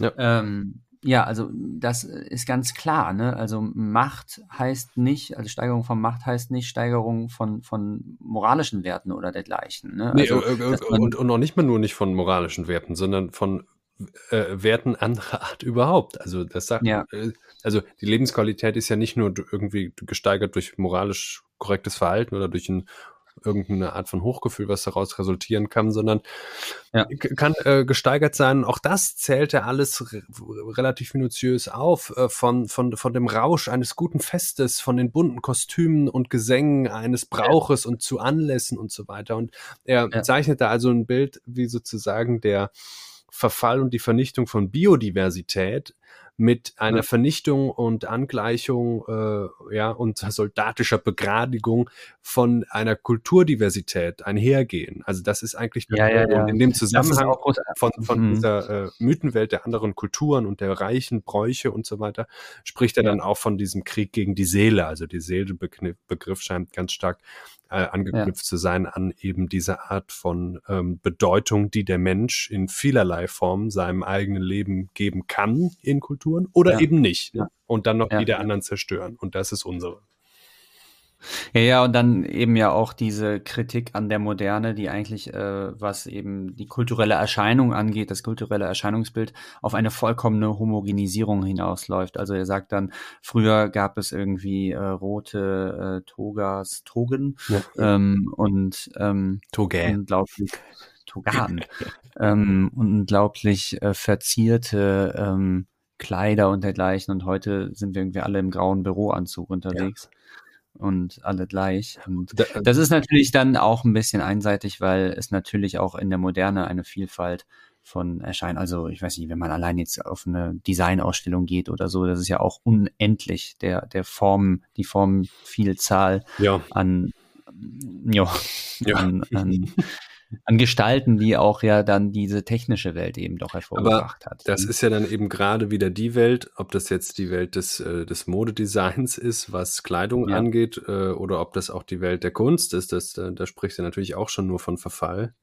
Ja. Ähm, ja, also das ist ganz klar. Ne? Also Macht heißt nicht, also Steigerung von Macht heißt nicht Steigerung von, von moralischen Werten oder dergleichen. Ne? Also, nee, äh, äh, und, und auch nicht mal nur nicht von moralischen Werten, sondern von äh, Werten anderer Art überhaupt. Also das sagt, ja. äh, also die Lebensqualität ist ja nicht nur irgendwie gesteigert durch moralisch korrektes Verhalten oder durch ein, irgendeine Art von Hochgefühl, was daraus resultieren kann, sondern ja. kann äh, gesteigert sein. Auch das zählt er alles re relativ minutiös auf, äh, von, von, von dem Rausch eines guten Festes, von den bunten Kostümen und Gesängen eines Brauches ja. und zu Anlässen und so weiter. Und er ja. zeichnet da also ein Bild, wie sozusagen der Verfall und die Vernichtung von Biodiversität mit einer ja. Vernichtung und Angleichung äh, ja und soldatischer Begradigung von einer Kulturdiversität einhergehen. Also das ist eigentlich ja, ja, ja. in dem Zusammenhang von, von mhm. dieser äh, Mythenwelt der anderen Kulturen und der reichen Bräuche und so weiter spricht er dann auch von diesem Krieg gegen die Seele. Also die Seele-Begriff scheint ganz stark äh, angeknüpft ja. zu sein an eben diese Art von ähm, Bedeutung, die der Mensch in vielerlei Form seinem eigenen Leben geben kann in Kulturen oder ja. eben nicht. Ja. Und dann noch die der anderen zerstören. Und das ist unsere. Ja, ja, und dann eben ja auch diese Kritik an der Moderne, die eigentlich, äh, was eben die kulturelle Erscheinung angeht, das kulturelle Erscheinungsbild, auf eine vollkommene Homogenisierung hinausläuft. Also er sagt dann, früher gab es irgendwie äh, rote äh, Togas, Togen ja. ähm, und ähm, Toge. unglaublich Togan, ähm, unglaublich äh, verzierte ähm, Kleider und dergleichen. Und heute sind wir irgendwie alle im grauen Büroanzug unterwegs. Ja und alle gleich. Und äh, das ist natürlich dann auch ein bisschen einseitig, weil es natürlich auch in der Moderne eine Vielfalt von erscheint. Also ich weiß nicht, wenn man allein jetzt auf eine Designausstellung geht oder so, das ist ja auch unendlich der der Form, die Formvielzahl ja. an ja, ja. An, an an Gestalten, die auch ja dann diese technische Welt eben doch hervorgebracht Aber hat. Das ist ja dann eben gerade wieder die Welt, ob das jetzt die Welt des, äh, des Modedesigns ist, was Kleidung ja. angeht, äh, oder ob das auch die Welt der Kunst ist, das, da, da spricht ja natürlich auch schon nur von Verfall.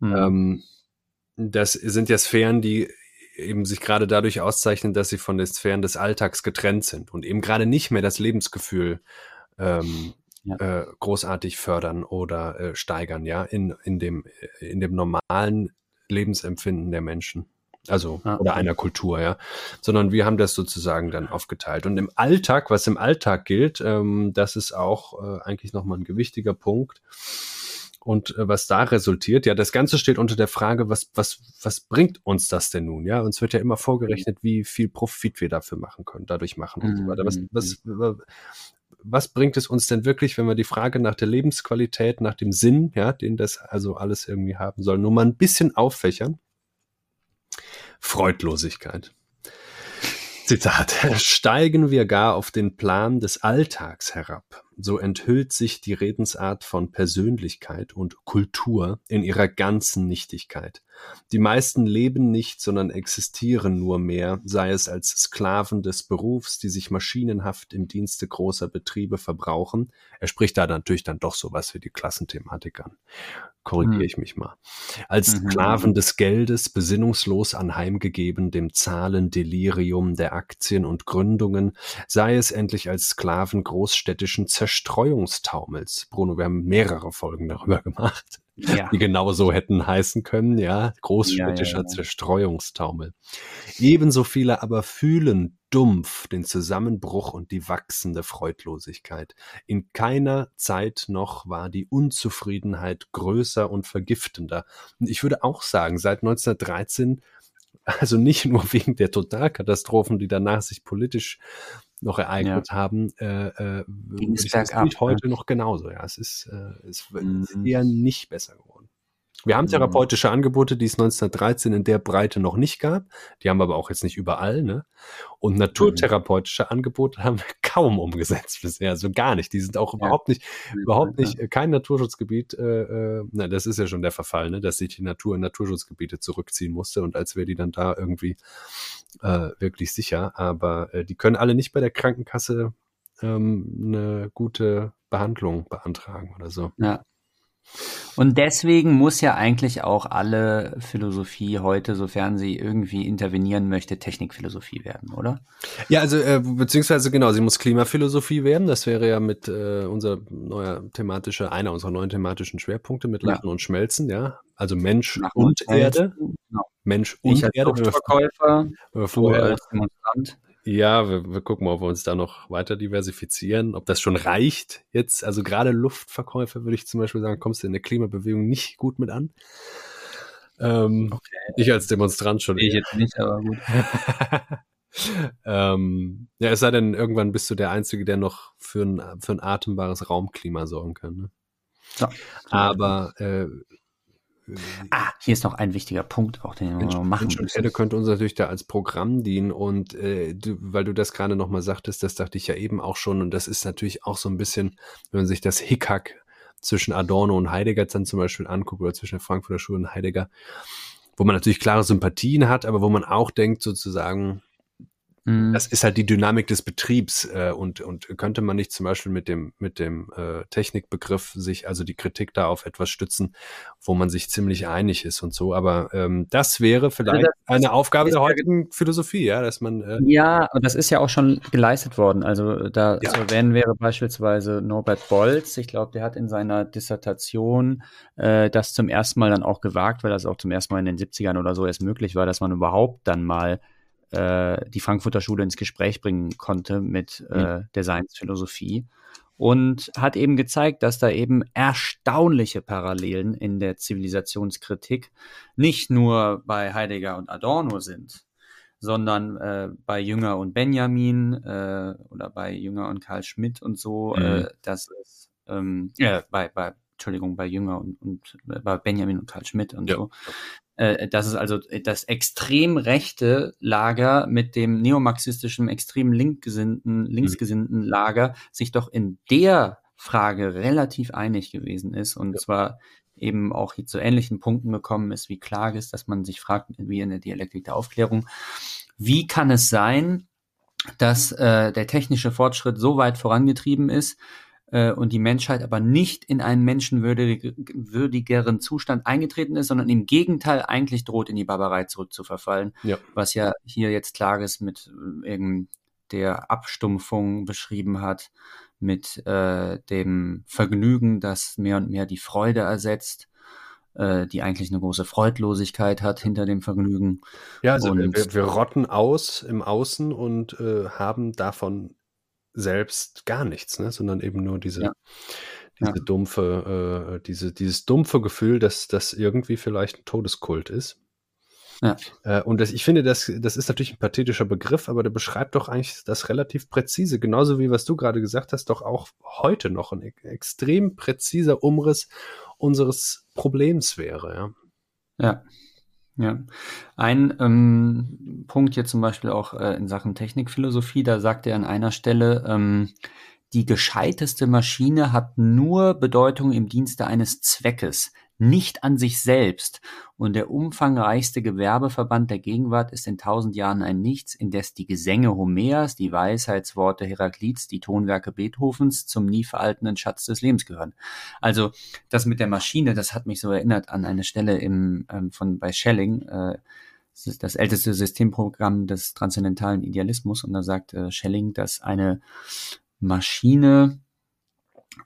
Mhm. Ähm, das sind ja Sphären, die eben sich gerade dadurch auszeichnen, dass sie von den Sphären des Alltags getrennt sind und eben gerade nicht mehr das Lebensgefühl ähm, ja. äh, großartig fördern oder äh, steigern, ja, in, in, dem, in dem normalen Lebensempfinden der Menschen. Also, ah, oder einer Kultur, ja. Sondern wir haben das sozusagen dann aufgeteilt. Und im Alltag, was im Alltag gilt, ähm, das ist auch äh, eigentlich nochmal ein gewichtiger Punkt. Und äh, was da resultiert, ja, das Ganze steht unter der Frage, was, was, was bringt uns das denn nun? Ja, uns wird ja immer vorgerechnet, wie viel Profit wir dafür machen können, dadurch machen und so weiter. Was, mhm, was, mhm was bringt es uns denn wirklich, wenn wir die Frage nach der Lebensqualität, nach dem Sinn, ja, den das also alles irgendwie haben soll, nur mal ein bisschen auffächern? Freudlosigkeit. Zitat. Steigen wir gar auf den Plan des Alltags herab, so enthüllt sich die Redensart von Persönlichkeit und Kultur in ihrer ganzen Nichtigkeit. Die meisten leben nicht, sondern existieren nur mehr, sei es als Sklaven des Berufs, die sich maschinenhaft im Dienste großer Betriebe verbrauchen. Er spricht da natürlich dann doch sowas wie die Klassenthematik an korrigiere hm. ich mich mal, als mhm. Sklaven des Geldes besinnungslos anheimgegeben dem Zahlendelirium der Aktien und Gründungen, sei es endlich als Sklaven großstädtischen Zerstreuungstaumels. Bruno, wir haben mehrere Folgen darüber gemacht ja. die genau so hätten heißen können, ja, großstädtischer ja, ja, Zerstreuungstaumel. Ebenso viele aber fühlen dumpf den Zusammenbruch und die wachsende Freudlosigkeit. In keiner Zeit noch war die Unzufriedenheit größer und vergiftender. Und ich würde auch sagen, seit 1913 also nicht nur wegen der Totalkatastrophen, die danach sich politisch noch ereignet ja. haben, äh, äh, Ging es bergab, heute noch genauso. Ja, es ist, äh, es mhm. ist eher nicht besser geworden. Wir haben mhm. therapeutische Angebote, die es 1913 in der Breite noch nicht gab. Die haben wir aber auch jetzt nicht überall. Ne? Und naturtherapeutische Angebote haben wir kaum umgesetzt bisher, also gar nicht. Die sind auch ja. überhaupt nicht, überhaupt nicht, äh, kein Naturschutzgebiet. Äh, äh, na, das ist ja schon der Verfall, ne? dass sich die Natur in Naturschutzgebiete zurückziehen musste und als wäre die dann da irgendwie äh, wirklich sicher. Aber äh, die können alle nicht bei der Krankenkasse ähm, eine gute Behandlung beantragen oder so. Ja. Und deswegen muss ja eigentlich auch alle Philosophie heute, sofern sie irgendwie intervenieren möchte, Technikphilosophie werden, oder? Ja, also äh, beziehungsweise genau, sie muss Klimaphilosophie werden. Das wäre ja mit äh, unser neuer thematischer, einer unserer neuen thematischen Schwerpunkte mit Lachen ja. und Schmelzen, ja. Also Mensch Lachen und, und Erde. Genau. Mensch und ich als Erde. Verkäufer, vorher als Demonstrant. Ja, wir, wir gucken mal, ob wir uns da noch weiter diversifizieren, ob das schon reicht jetzt. Also gerade Luftverkäufer würde ich zum Beispiel sagen, kommst du in der Klimabewegung nicht gut mit an. Ähm, okay. Ich als Demonstrant schon. Ich jetzt nicht, aber gut. ähm, ja, es sei denn, irgendwann bist du der Einzige, der noch für ein, für ein atembares Raumklima sorgen kann. Ne? Ja. Aber äh, Ah, hier ist noch ein wichtiger Punkt, auch den wir machen müssen. Erde könnte uns natürlich da als Programm dienen und äh, du, weil du das gerade nochmal sagtest, das dachte ich ja eben auch schon und das ist natürlich auch so ein bisschen, wenn man sich das Hickhack zwischen Adorno und Heidegger dann zum Beispiel anguckt oder zwischen der Frankfurter Schule und Heidegger, wo man natürlich klare Sympathien hat, aber wo man auch denkt sozusagen. Das ist halt die Dynamik des Betriebs äh, und, und könnte man nicht zum Beispiel mit dem, mit dem äh, Technikbegriff sich, also die Kritik da auf etwas stützen, wo man sich ziemlich einig ist und so. Aber ähm, das wäre also vielleicht also das, eine Aufgabe der heutigen Philosophie, ja, dass man. Äh, ja, und das ist ja auch schon geleistet worden. Also da ja. zu erwähnen wäre beispielsweise Norbert Bolz. Ich glaube, der hat in seiner Dissertation äh, das zum ersten Mal dann auch gewagt, weil das auch zum ersten Mal in den 70ern oder so erst möglich war, dass man überhaupt dann mal äh, die Frankfurter Schule ins Gespräch bringen konnte mit äh, mhm. der Science-Philosophie und hat eben gezeigt, dass da eben erstaunliche Parallelen in der Zivilisationskritik nicht nur bei Heidegger und Adorno sind, sondern äh, bei Jünger und Benjamin äh, oder bei Jünger und Karl Schmidt und so, äh, mhm. äh, das ist ähm, äh, bei, bei Entschuldigung, bei Jünger und, und bei Benjamin und Karl Schmidt und ja. so, äh, dass es also äh, das extrem rechte Lager mit dem neomarxistischen, extrem linkgesinnten, mhm. linksgesinnten Lager sich doch in der Frage relativ einig gewesen ist und ja. zwar eben auch zu ähnlichen Punkten gekommen ist wie Klages, dass man sich fragt, wie in der Dialektik der Aufklärung, wie kann es sein, dass äh, der technische Fortschritt so weit vorangetrieben ist, äh, und die Menschheit aber nicht in einen menschenwürdigeren Zustand eingetreten ist, sondern im Gegenteil eigentlich droht, in die Barbarei zurückzuverfallen. Ja. Was ja hier jetzt Klages mit äh, der Abstumpfung beschrieben hat, mit äh, dem Vergnügen, das mehr und mehr die Freude ersetzt äh, die eigentlich eine große Freudlosigkeit hat hinter dem Vergnügen. Ja, also wir, wir, rotten aus im Außen und äh, haben davon selbst gar nichts, ne? sondern eben nur diese, ja. diese ja. dumpfe, äh, diese, dieses dumpfe Gefühl, dass das irgendwie vielleicht ein Todeskult ist. Ja. Äh, und das, ich finde, das, das ist natürlich ein pathetischer Begriff, aber der beschreibt doch eigentlich das relativ präzise, genauso wie was du gerade gesagt hast, doch auch heute noch ein extrem präziser Umriss unseres Problems wäre. Ja. Ja, ja, ein ähm, Punkt hier zum Beispiel auch äh, in Sachen Technikphilosophie, da sagt er an einer Stelle, ähm, die gescheiteste Maschine hat nur Bedeutung im Dienste eines Zweckes nicht an sich selbst, und der umfangreichste Gewerbeverband der Gegenwart ist in tausend Jahren ein Nichts, indes die Gesänge Homers, die Weisheitsworte Heraklits, die Tonwerke Beethovens zum nie veraltenden Schatz des Lebens gehören. Also das mit der Maschine, das hat mich so erinnert an eine Stelle im, ähm, von bei Schelling, äh, das älteste Systemprogramm des transzendentalen Idealismus und da sagt äh, Schelling, dass eine Maschine,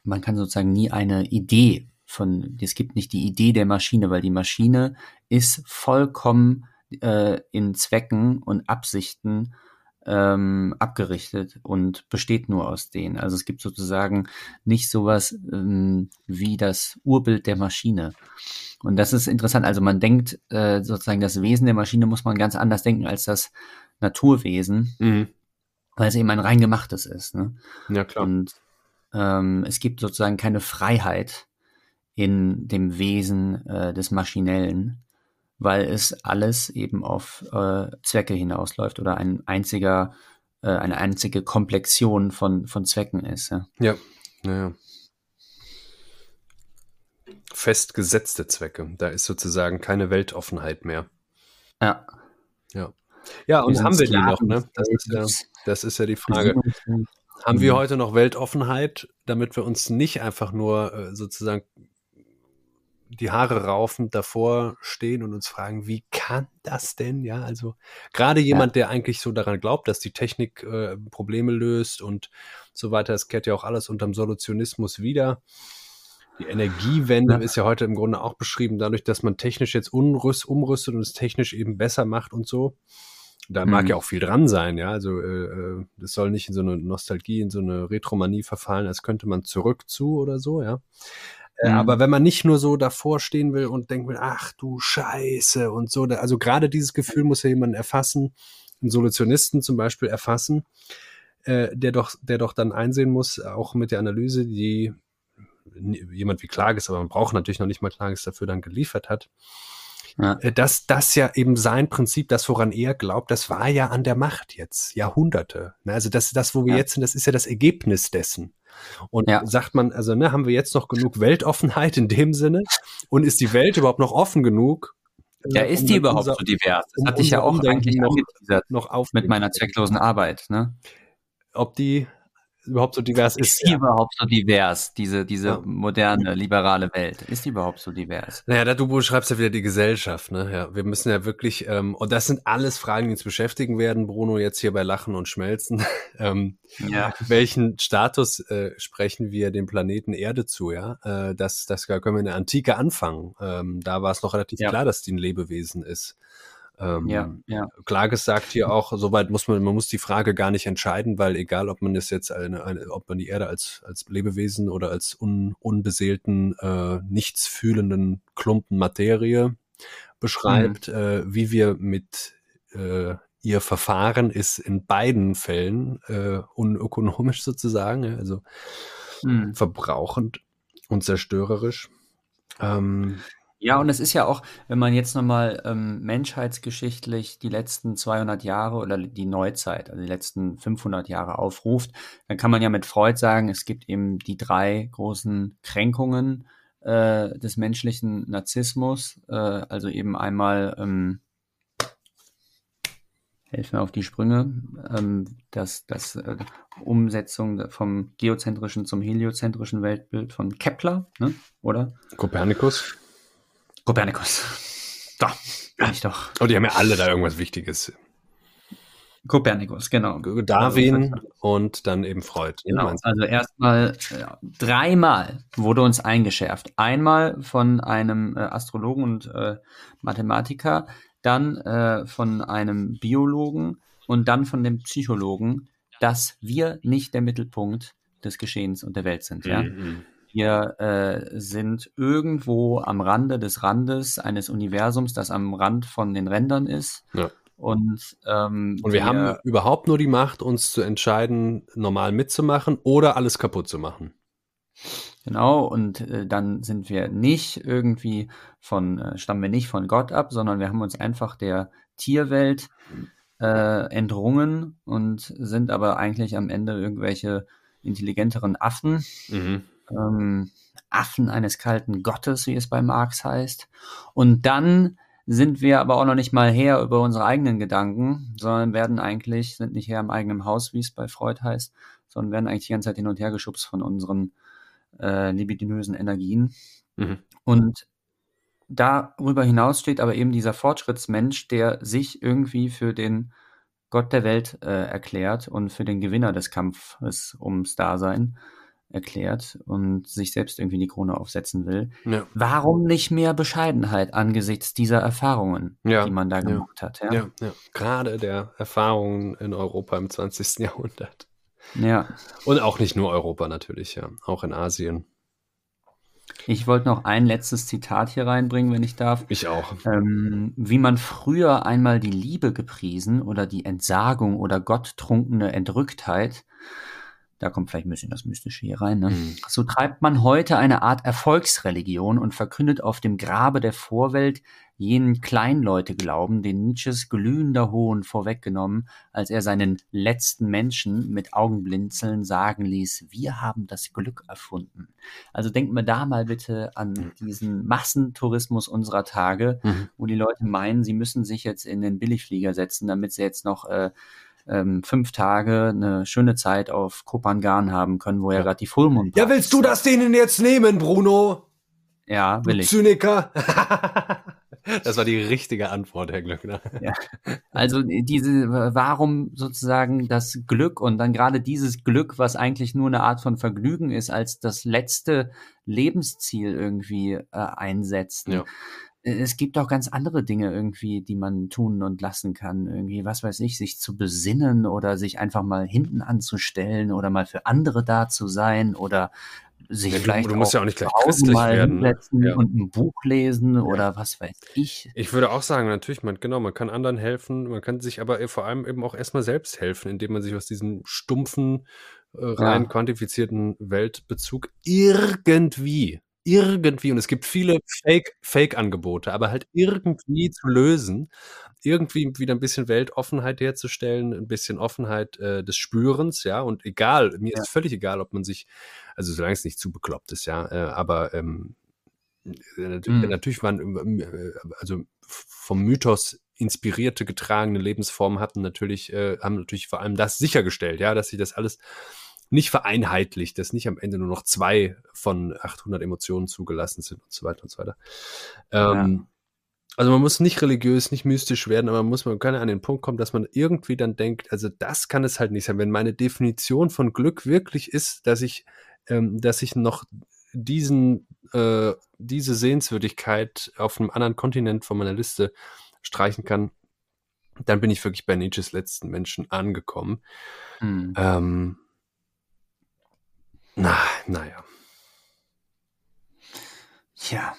man kann sozusagen nie eine Idee von, es gibt nicht die Idee der Maschine, weil die Maschine ist vollkommen äh, in Zwecken und Absichten ähm, abgerichtet und besteht nur aus denen. Also es gibt sozusagen nicht sowas ähm, wie das Urbild der Maschine. Und das ist interessant. Also man denkt äh, sozusagen, das Wesen der Maschine muss man ganz anders denken als das Naturwesen, mhm. weil es eben ein rein gemachtes ist. Ne? Ja, klar. Und ähm, es gibt sozusagen keine Freiheit in dem Wesen äh, des Maschinellen, weil es alles eben auf äh, Zwecke hinausläuft oder ein einziger, äh, eine einzige Komplexion von, von Zwecken ist. Ja, ja. ja. Festgesetzte Zwecke. Da ist sozusagen keine Weltoffenheit mehr. Ja. Ja. Ja, und haben wir die noch, ne? Das ist ja, das ist ja die Frage. Haben wir heute noch Weltoffenheit, damit wir uns nicht einfach nur äh, sozusagen die Haare raufend davor stehen und uns fragen, wie kann das denn? Ja, also gerade jemand, ja. der eigentlich so daran glaubt, dass die Technik äh, Probleme löst und so weiter, es kehrt ja auch alles unterm Solutionismus wieder. Die Energiewende ja. ist ja heute im Grunde auch beschrieben, dadurch, dass man technisch jetzt umrüst, umrüstet und es technisch eben besser macht und so. Da mhm. mag ja auch viel dran sein, ja. Also äh, äh, das soll nicht in so eine Nostalgie, in so eine Retromanie verfallen, als könnte man zurück zu oder so, ja. Äh, mhm. Aber wenn man nicht nur so davor stehen will und denkt, ach du Scheiße und so, also gerade dieses Gefühl muss ja jemand erfassen, einen Solutionisten zum Beispiel erfassen, äh, der doch, der doch dann einsehen muss, auch mit der Analyse, die jemand wie Klages, aber man braucht natürlich noch nicht mal Klages dafür dann geliefert hat, ja. Äh, dass das ja eben sein Prinzip, das woran er glaubt, das war ja an der Macht jetzt, Jahrhunderte. Ne, also das, das, wo wir ja. jetzt sind, das ist ja das Ergebnis dessen. Und ja. sagt man, also ne, haben wir jetzt noch genug Weltoffenheit in dem Sinne? Und ist die Welt überhaupt noch offen genug, Ja, ist um die überhaupt unser- so divers? Das um hatte ich ja auch Umdenken eigentlich noch- noch auf mit meiner zwecklosen Arbeit. Ne? ob die überhaupt so divers ist. Ist die überhaupt so divers, diese, diese Ja. moderne, liberale Welt? Ist die überhaupt so divers? Naja, da du beschreibst ja wieder die Gesellschaft, ne? Ja, wir müssen ja wirklich, ähm, und das sind alles Fragen, die uns beschäftigen werden, Bruno, jetzt hier bei Lachen und Schmelzen. ähm, Ja. welchen Status äh, sprechen wir dem Planeten Erde zu, ja? Äh, das, das können wir in der Antike anfangen. Ähm, da war es noch relativ Ja. klar, dass die ein Lebewesen ist. Ähm, Ja, ja. Klages sagt hier auch, soweit muss man, man muss die Frage gar nicht entscheiden, weil egal, ob man das jetzt eine, eine ob man die Erde als, als Lebewesen oder als un, unbeseelten, äh, nichts fühlenden Klumpen Materie beschreibt, äh, wie wir mit äh, ihr verfahren, ist in beiden Fällen äh, unökonomisch sozusagen, also Hm. verbrauchend und zerstörerisch. Ähm, Ja, und es ist ja auch, wenn man jetzt nochmal ähm, menschheitsgeschichtlich die letzten 200 Jahre oder die Neuzeit, also die letzten 500 Jahre aufruft, dann kann man ja mit Freud sagen, es gibt eben die drei großen Kränkungen äh, des menschlichen Narzissmus, äh, also eben einmal, ähm, helf mir auf die Sprünge, ähm, das, das äh, Umsetzung vom geozentrischen zum heliozentrischen Weltbild von Kepler, ne? oder? Kopernikus. Kopernikus. Da, bin ich doch. Oh, die haben ja alle da irgendwas Wichtiges. Kopernikus, genau. Darwin und dann eben Freud. Genau. Also erstmal ja, dreimal wurde uns eingeschärft. Einmal von einem äh, Astrologen und äh, Mathematiker, dann äh, von einem Biologen und dann von dem Psychologen, dass wir nicht der Mittelpunkt des Geschehens und der Welt sind. Ja? Mhm. Wir äh, sind irgendwo am Rande des Randes eines Universums, das am Rand von den Rändern ist. Ja. Und, ähm, Und wir haben überhaupt nur die Macht, uns zu entscheiden, normal mitzumachen oder alles kaputt zu machen. Genau, und äh, dann sind wir nicht irgendwie von, äh, stammen wir nicht von Gott ab, sondern wir haben uns einfach der Tierwelt äh, entrungen und sind aber eigentlich am Ende irgendwelche intelligenteren Affen, Mhm. Ähm, Affen eines kalten Gottes, wie es bei Marx heißt. Und dann sind wir aber auch noch nicht mal her über unsere eigenen Gedanken, sondern werden eigentlich, sind nicht her im eigenen Haus, wie es bei Freud heißt, sondern werden eigentlich die ganze Zeit hin und her geschubst von unseren äh, libidinösen Energien. Mhm. Und darüber hinaus steht aber eben dieser Fortschrittsmensch, der sich irgendwie für den Gott der Welt äh, erklärt und für den Gewinner des Kampfes ums Dasein erklärt und sich selbst irgendwie die Krone aufsetzen will. Ja. Warum nicht mehr Bescheidenheit angesichts dieser Erfahrungen, Ja, die man da gemacht hat? Ja? Ja, ja. Gerade der Erfahrungen in Europa im 20. Jahrhundert. ja. Und auch nicht nur Europa natürlich, ja. Auch in Asien. Ich wollte noch ein letztes Zitat hier reinbringen, wenn ich darf. Ich auch. Ähm, wie man früher einmal die Liebe gepriesen oder die Entsagung oder gotttrunkene Entrücktheit, da kommt vielleicht ein bisschen das Mystische hier rein, ne? Mhm. so treibt man heute eine Art Erfolgsreligion und verkündet auf dem Grabe der Vorwelt jenen Kleinleuteglauben, den Nietzsches glühender Hohn vorweggenommen, als er seinen letzten Menschen mit Augenblinzeln sagen ließ, wir haben das Glück erfunden. Also denken wir da mal bitte an Mhm. diesen Massentourismus unserer Tage, Mhm. wo die Leute meinen, sie müssen sich jetzt in den Billigflieger setzen, damit sie jetzt noch äh, ähm, fünf Tage eine schöne Zeit auf Kopangan haben können, wo ja, Ja. gerade die Fullmond Ja, willst du das denen jetzt nehmen, Bruno? Ja, will ich. Zyniker. das war die richtige Antwort, Herr Glöckner. Also diese, warum sozusagen das Glück und dann gerade dieses Glück, was eigentlich nur eine Art von Vergnügen ist, als das letzte Lebensziel irgendwie äh, einsetzen. Ja. Es gibt auch ganz andere Dinge irgendwie, die man tun und lassen kann. Irgendwie, was weiß ich, sich zu besinnen oder sich einfach mal hinten anzustellen oder mal für andere da zu sein oder sich Ja, du- vielleicht du musst ja auch nicht gleich christlich mal werden, ne? hinsetzen Ja. und ein Buch lesen oder was weiß ich. Ich würde auch sagen, natürlich, man, genau, man kann anderen helfen, man kann sich aber vor allem eben auch erstmal selbst helfen, indem man sich aus diesem stumpfen, äh, rein Ja. quantifizierten Weltbezug irgendwie, irgendwie, und es gibt viele Fake, Fake-Angebote, aber halt irgendwie zu lösen, irgendwie wieder ein bisschen Weltoffenheit herzustellen, ein bisschen Offenheit äh, des Spürens, ja, und egal, mir Ja. ist völlig egal, ob man sich, also solange es nicht zu bekloppt ist, ja, äh, aber ähm, äh, mhm. natürlich waren, äh, also vom Mythos inspirierte, getragene Lebensformen hatten natürlich, äh, haben natürlich vor allem das sichergestellt, ja, dass sich das alles nicht vereinheitlicht, dass nicht am Ende nur noch zwei von 800 Emotionen zugelassen sind und so weiter und so weiter. Ähm, ja. Also man muss nicht religiös, nicht mystisch werden, aber man muss, man kann an den Punkt kommen, dass man irgendwie dann denkt, also das kann es halt nicht sein. Wenn meine Definition von Glück wirklich ist, dass ich, ähm, dass ich noch diesen, äh, diese Sehenswürdigkeit auf einem anderen Kontinent von meiner Liste streichen kann, dann bin ich wirklich bei Nietzsches letzten Menschen angekommen. Hm. Ähm, na, naja. Ja.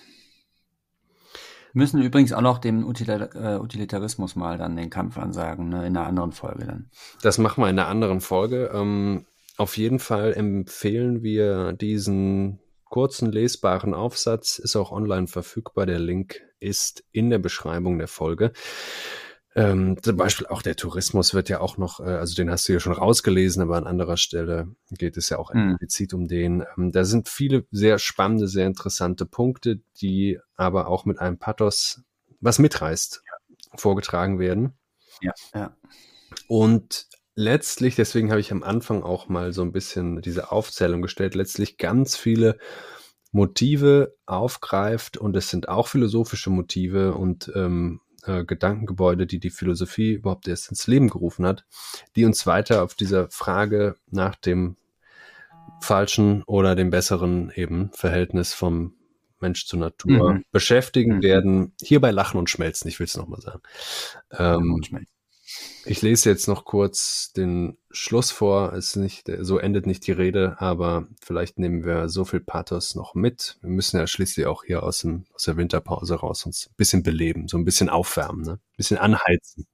Müssen übrigens auch noch dem äh, Utilitarismus mal dann den Kampf ansagen, ne? in einer anderen Folge dann. Das machen wir in einer anderen Folge. Ähm, auf jeden Fall empfehlen wir diesen kurzen lesbaren Aufsatz, ist auch online verfügbar. Der Link ist in der Beschreibung der Folge. Ähm, zum Beispiel auch der Tourismus wird ja auch noch, äh, also den hast du ja schon rausgelesen, aber an anderer Stelle geht es ja auch mhm. explizit um den. Ähm, da sind viele sehr spannende, sehr interessante Punkte, die aber auch mit einem Pathos, was mitreißt, ja. vorgetragen werden. Ja, ja. Und letztlich, deswegen habe ich am Anfang auch mal so ein bisschen diese Aufzählung gestellt, letztlich ganz viele Motive aufgreift und es sind auch philosophische Motive und ähm, äh, Gedankengebäude, die die Philosophie überhaupt erst ins Leben gerufen hat, die uns weiter auf dieser Frage nach dem falschen oder dem besseren eben Verhältnis vom Mensch zur Natur mhm. beschäftigen mhm. werden. Hierbei lachen und schmelzen, ich will es nochmal sagen. Ähm, ich lese jetzt noch kurz den Schluss vor. Es nicht, so endet nicht die Rede, aber vielleicht nehmen wir so viel Pathos noch mit. Wir müssen ja schließlich auch hier aus, dem, aus der Winterpause raus uns ein bisschen beleben, so ein bisschen aufwärmen, ne? ein bisschen anheizen.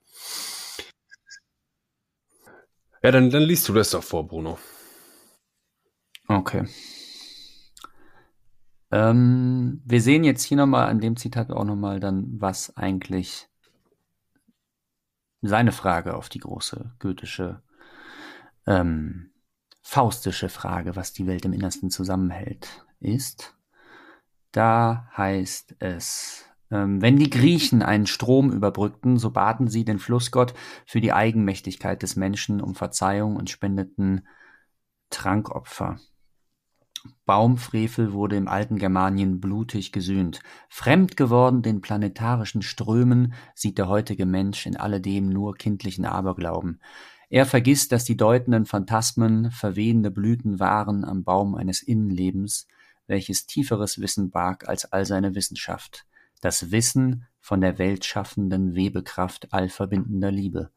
Ja, dann, dann liest du das doch vor, Bruno. Okay. Ähm, wir sehen jetzt hier nochmal an dem Zitat auch nochmal dann, was eigentlich seine Frage auf die große goethische, ähm, faustische Frage, was die Welt im Innersten zusammenhält, ist. Da heißt es, ähm, wenn die Griechen einen Strom überbrückten, so baten sie den Flussgott für die Eigenmächtigkeit des Menschen um Verzeihung und spendeten Trankopfer. Baumfrevel wurde im alten Germanien blutig gesühnt. Fremd geworden den planetarischen Strömen sieht der heutige Mensch in alledem nur kindlichen Aberglauben. Er vergisst, dass die deutenden Phantasmen verwehende Blüten waren am Baum eines Innenlebens, welches tieferes Wissen barg als all seine Wissenschaft. Das Wissen von der weltschaffenden Webekraft allverbindender Liebe.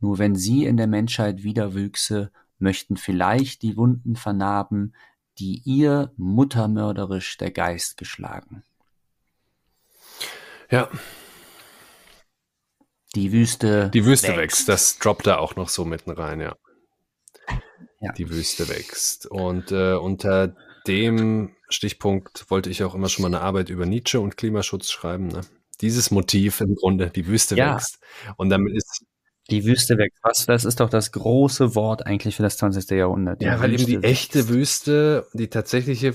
Nur wenn sie in der Menschheit wiederwüchse, möchten vielleicht die Wunden vernarben, die ihr muttermörderisch der Geist geschlagen. Ja. Die Wüste. Die Wüste wächst. wächst. Das droppt da auch noch so mitten rein, ja. ja. Die Wüste wächst. Und äh, unter dem Stichpunkt wollte ich auch immer schon mal eine Arbeit über Nietzsche und Klimaschutz schreiben. Ne? Dieses Motiv im Grunde, die Wüste ja. wächst. Und damit ist die Wüste weg. Was, das ist doch das große Wort eigentlich für das 20. Jahrhundert. Ja, weil Wüste eben die echte Wüste, die tatsächliche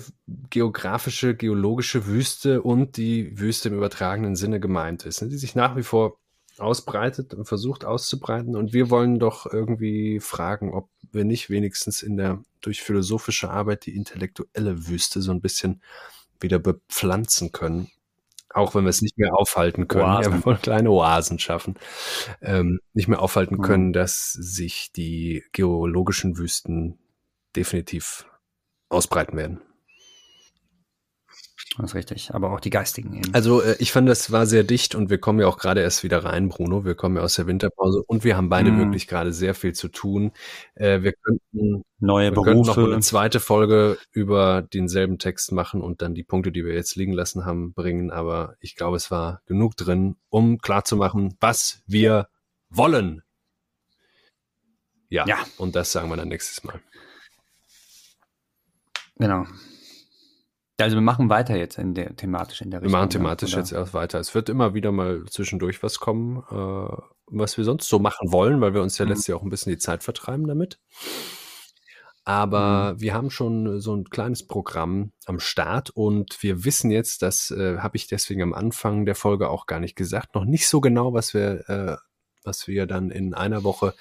geografische, geologische Wüste und die Wüste im übertragenen Sinne gemeint ist, ne, die sich nach wie vor ausbreitet und versucht auszubreiten. Und wir wollen doch irgendwie fragen, ob wir nicht wenigstens in der durch philosophische Arbeit die intellektuelle Wüste so ein bisschen wieder bepflanzen können auch wenn wir es nicht mehr aufhalten können, Oasen. ja, wir wollen kleine Oasen schaffen, ähm, nicht mehr aufhalten mhm. können, dass sich die geologischen Wüsten definitiv ausbreiten werden. Das ist richtig, aber auch die geistigen eben. Also äh, ich fand, das war sehr dicht und wir kommen ja auch gerade erst wieder rein, Bruno. Wir kommen ja aus der Winterpause und wir haben beide mm. wirklich gerade sehr viel zu tun. Äh, wir könnten neue wir Berufe. Könnten noch eine zweite Folge über denselben Text machen und dann die Punkte, die wir jetzt liegen lassen haben, bringen. Aber ich glaube, es war genug drin, um klarzumachen, was wir wollen. Ja, ja. Und das sagen wir dann nächstes Mal. Genau. Also wir machen weiter jetzt in der thematisch in der Richtung. Wir machen thematisch oder? jetzt erst weiter. Es wird immer wieder mal zwischendurch was kommen, äh, was wir sonst so machen wollen, weil wir uns ja mhm. letztes Jahr auch ein bisschen die Zeit vertreiben damit. Aber mhm. wir haben schon so ein kleines Programm am Start und wir wissen jetzt, das äh, habe ich deswegen am Anfang der Folge auch gar nicht gesagt, noch nicht so genau, was wir, äh, was wir dann in einer Woche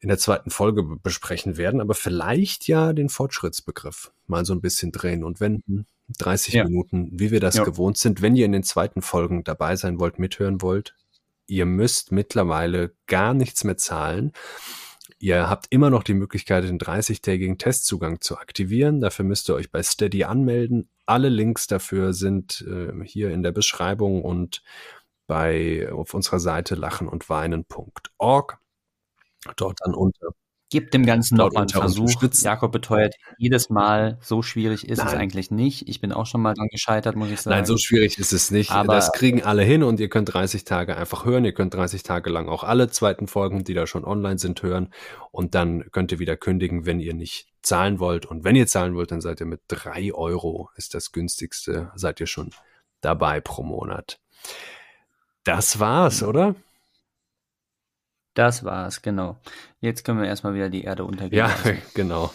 in der zweiten Folge besprechen werden, aber vielleicht ja den Fortschrittsbegriff mal so ein bisschen drehen und wenden. 30 ja. Minuten, wie wir das ja. gewohnt sind. Wenn ihr in den zweiten Folgen dabei sein wollt, mithören wollt, ihr müsst mittlerweile gar nichts mehr zahlen. Ihr habt immer noch die Möglichkeit, den 30-tägigen Testzugang zu aktivieren. Dafür müsst ihr euch bei Steady anmelden. Alle Links dafür sind äh, hier in der Beschreibung und bei auf unserer Seite lachenundweinen.org. Dort dann unter Gib dem Ganzen noch mal einen Versuch. Jakob beteuert jedes Mal, so schwierig ist Nein. es eigentlich nicht. Ich bin auch schon mal dran gescheitert, muss ich sagen. Nein, so schwierig ist es nicht. Aber das kriegen alle hin und ihr könnt 30 Tage einfach hören. Ihr könnt 30 Tage lang auch alle zweiten Folgen, die da schon online sind, hören. Und dann könnt ihr wieder kündigen, wenn ihr nicht zahlen wollt. Und wenn ihr zahlen wollt, dann seid ihr mit drei Euro, ist das günstigste, seid ihr schon dabei pro Monat. Das war's, oder? Das war's, genau. Jetzt können wir erstmal wieder die Erde untergehen. Ja, lassen. genau.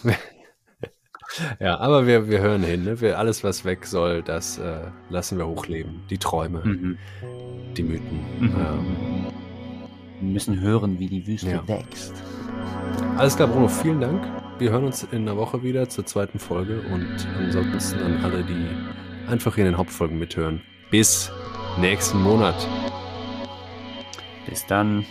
ja, aber wir, wir hören hin. Ne? Wir, alles, was weg soll, das äh, lassen wir hochleben. Die Träume, mhm. die Mythen. Mhm. Ähm, wir müssen hören, wie die Wüste ja. wächst. Alles klar, Bruno, vielen Dank. Wir hören uns in einer Woche wieder zur zweiten Folge und ansonsten an alle, die einfach in den Hauptfolgen mithören. Bis nächsten Monat. Bis dann.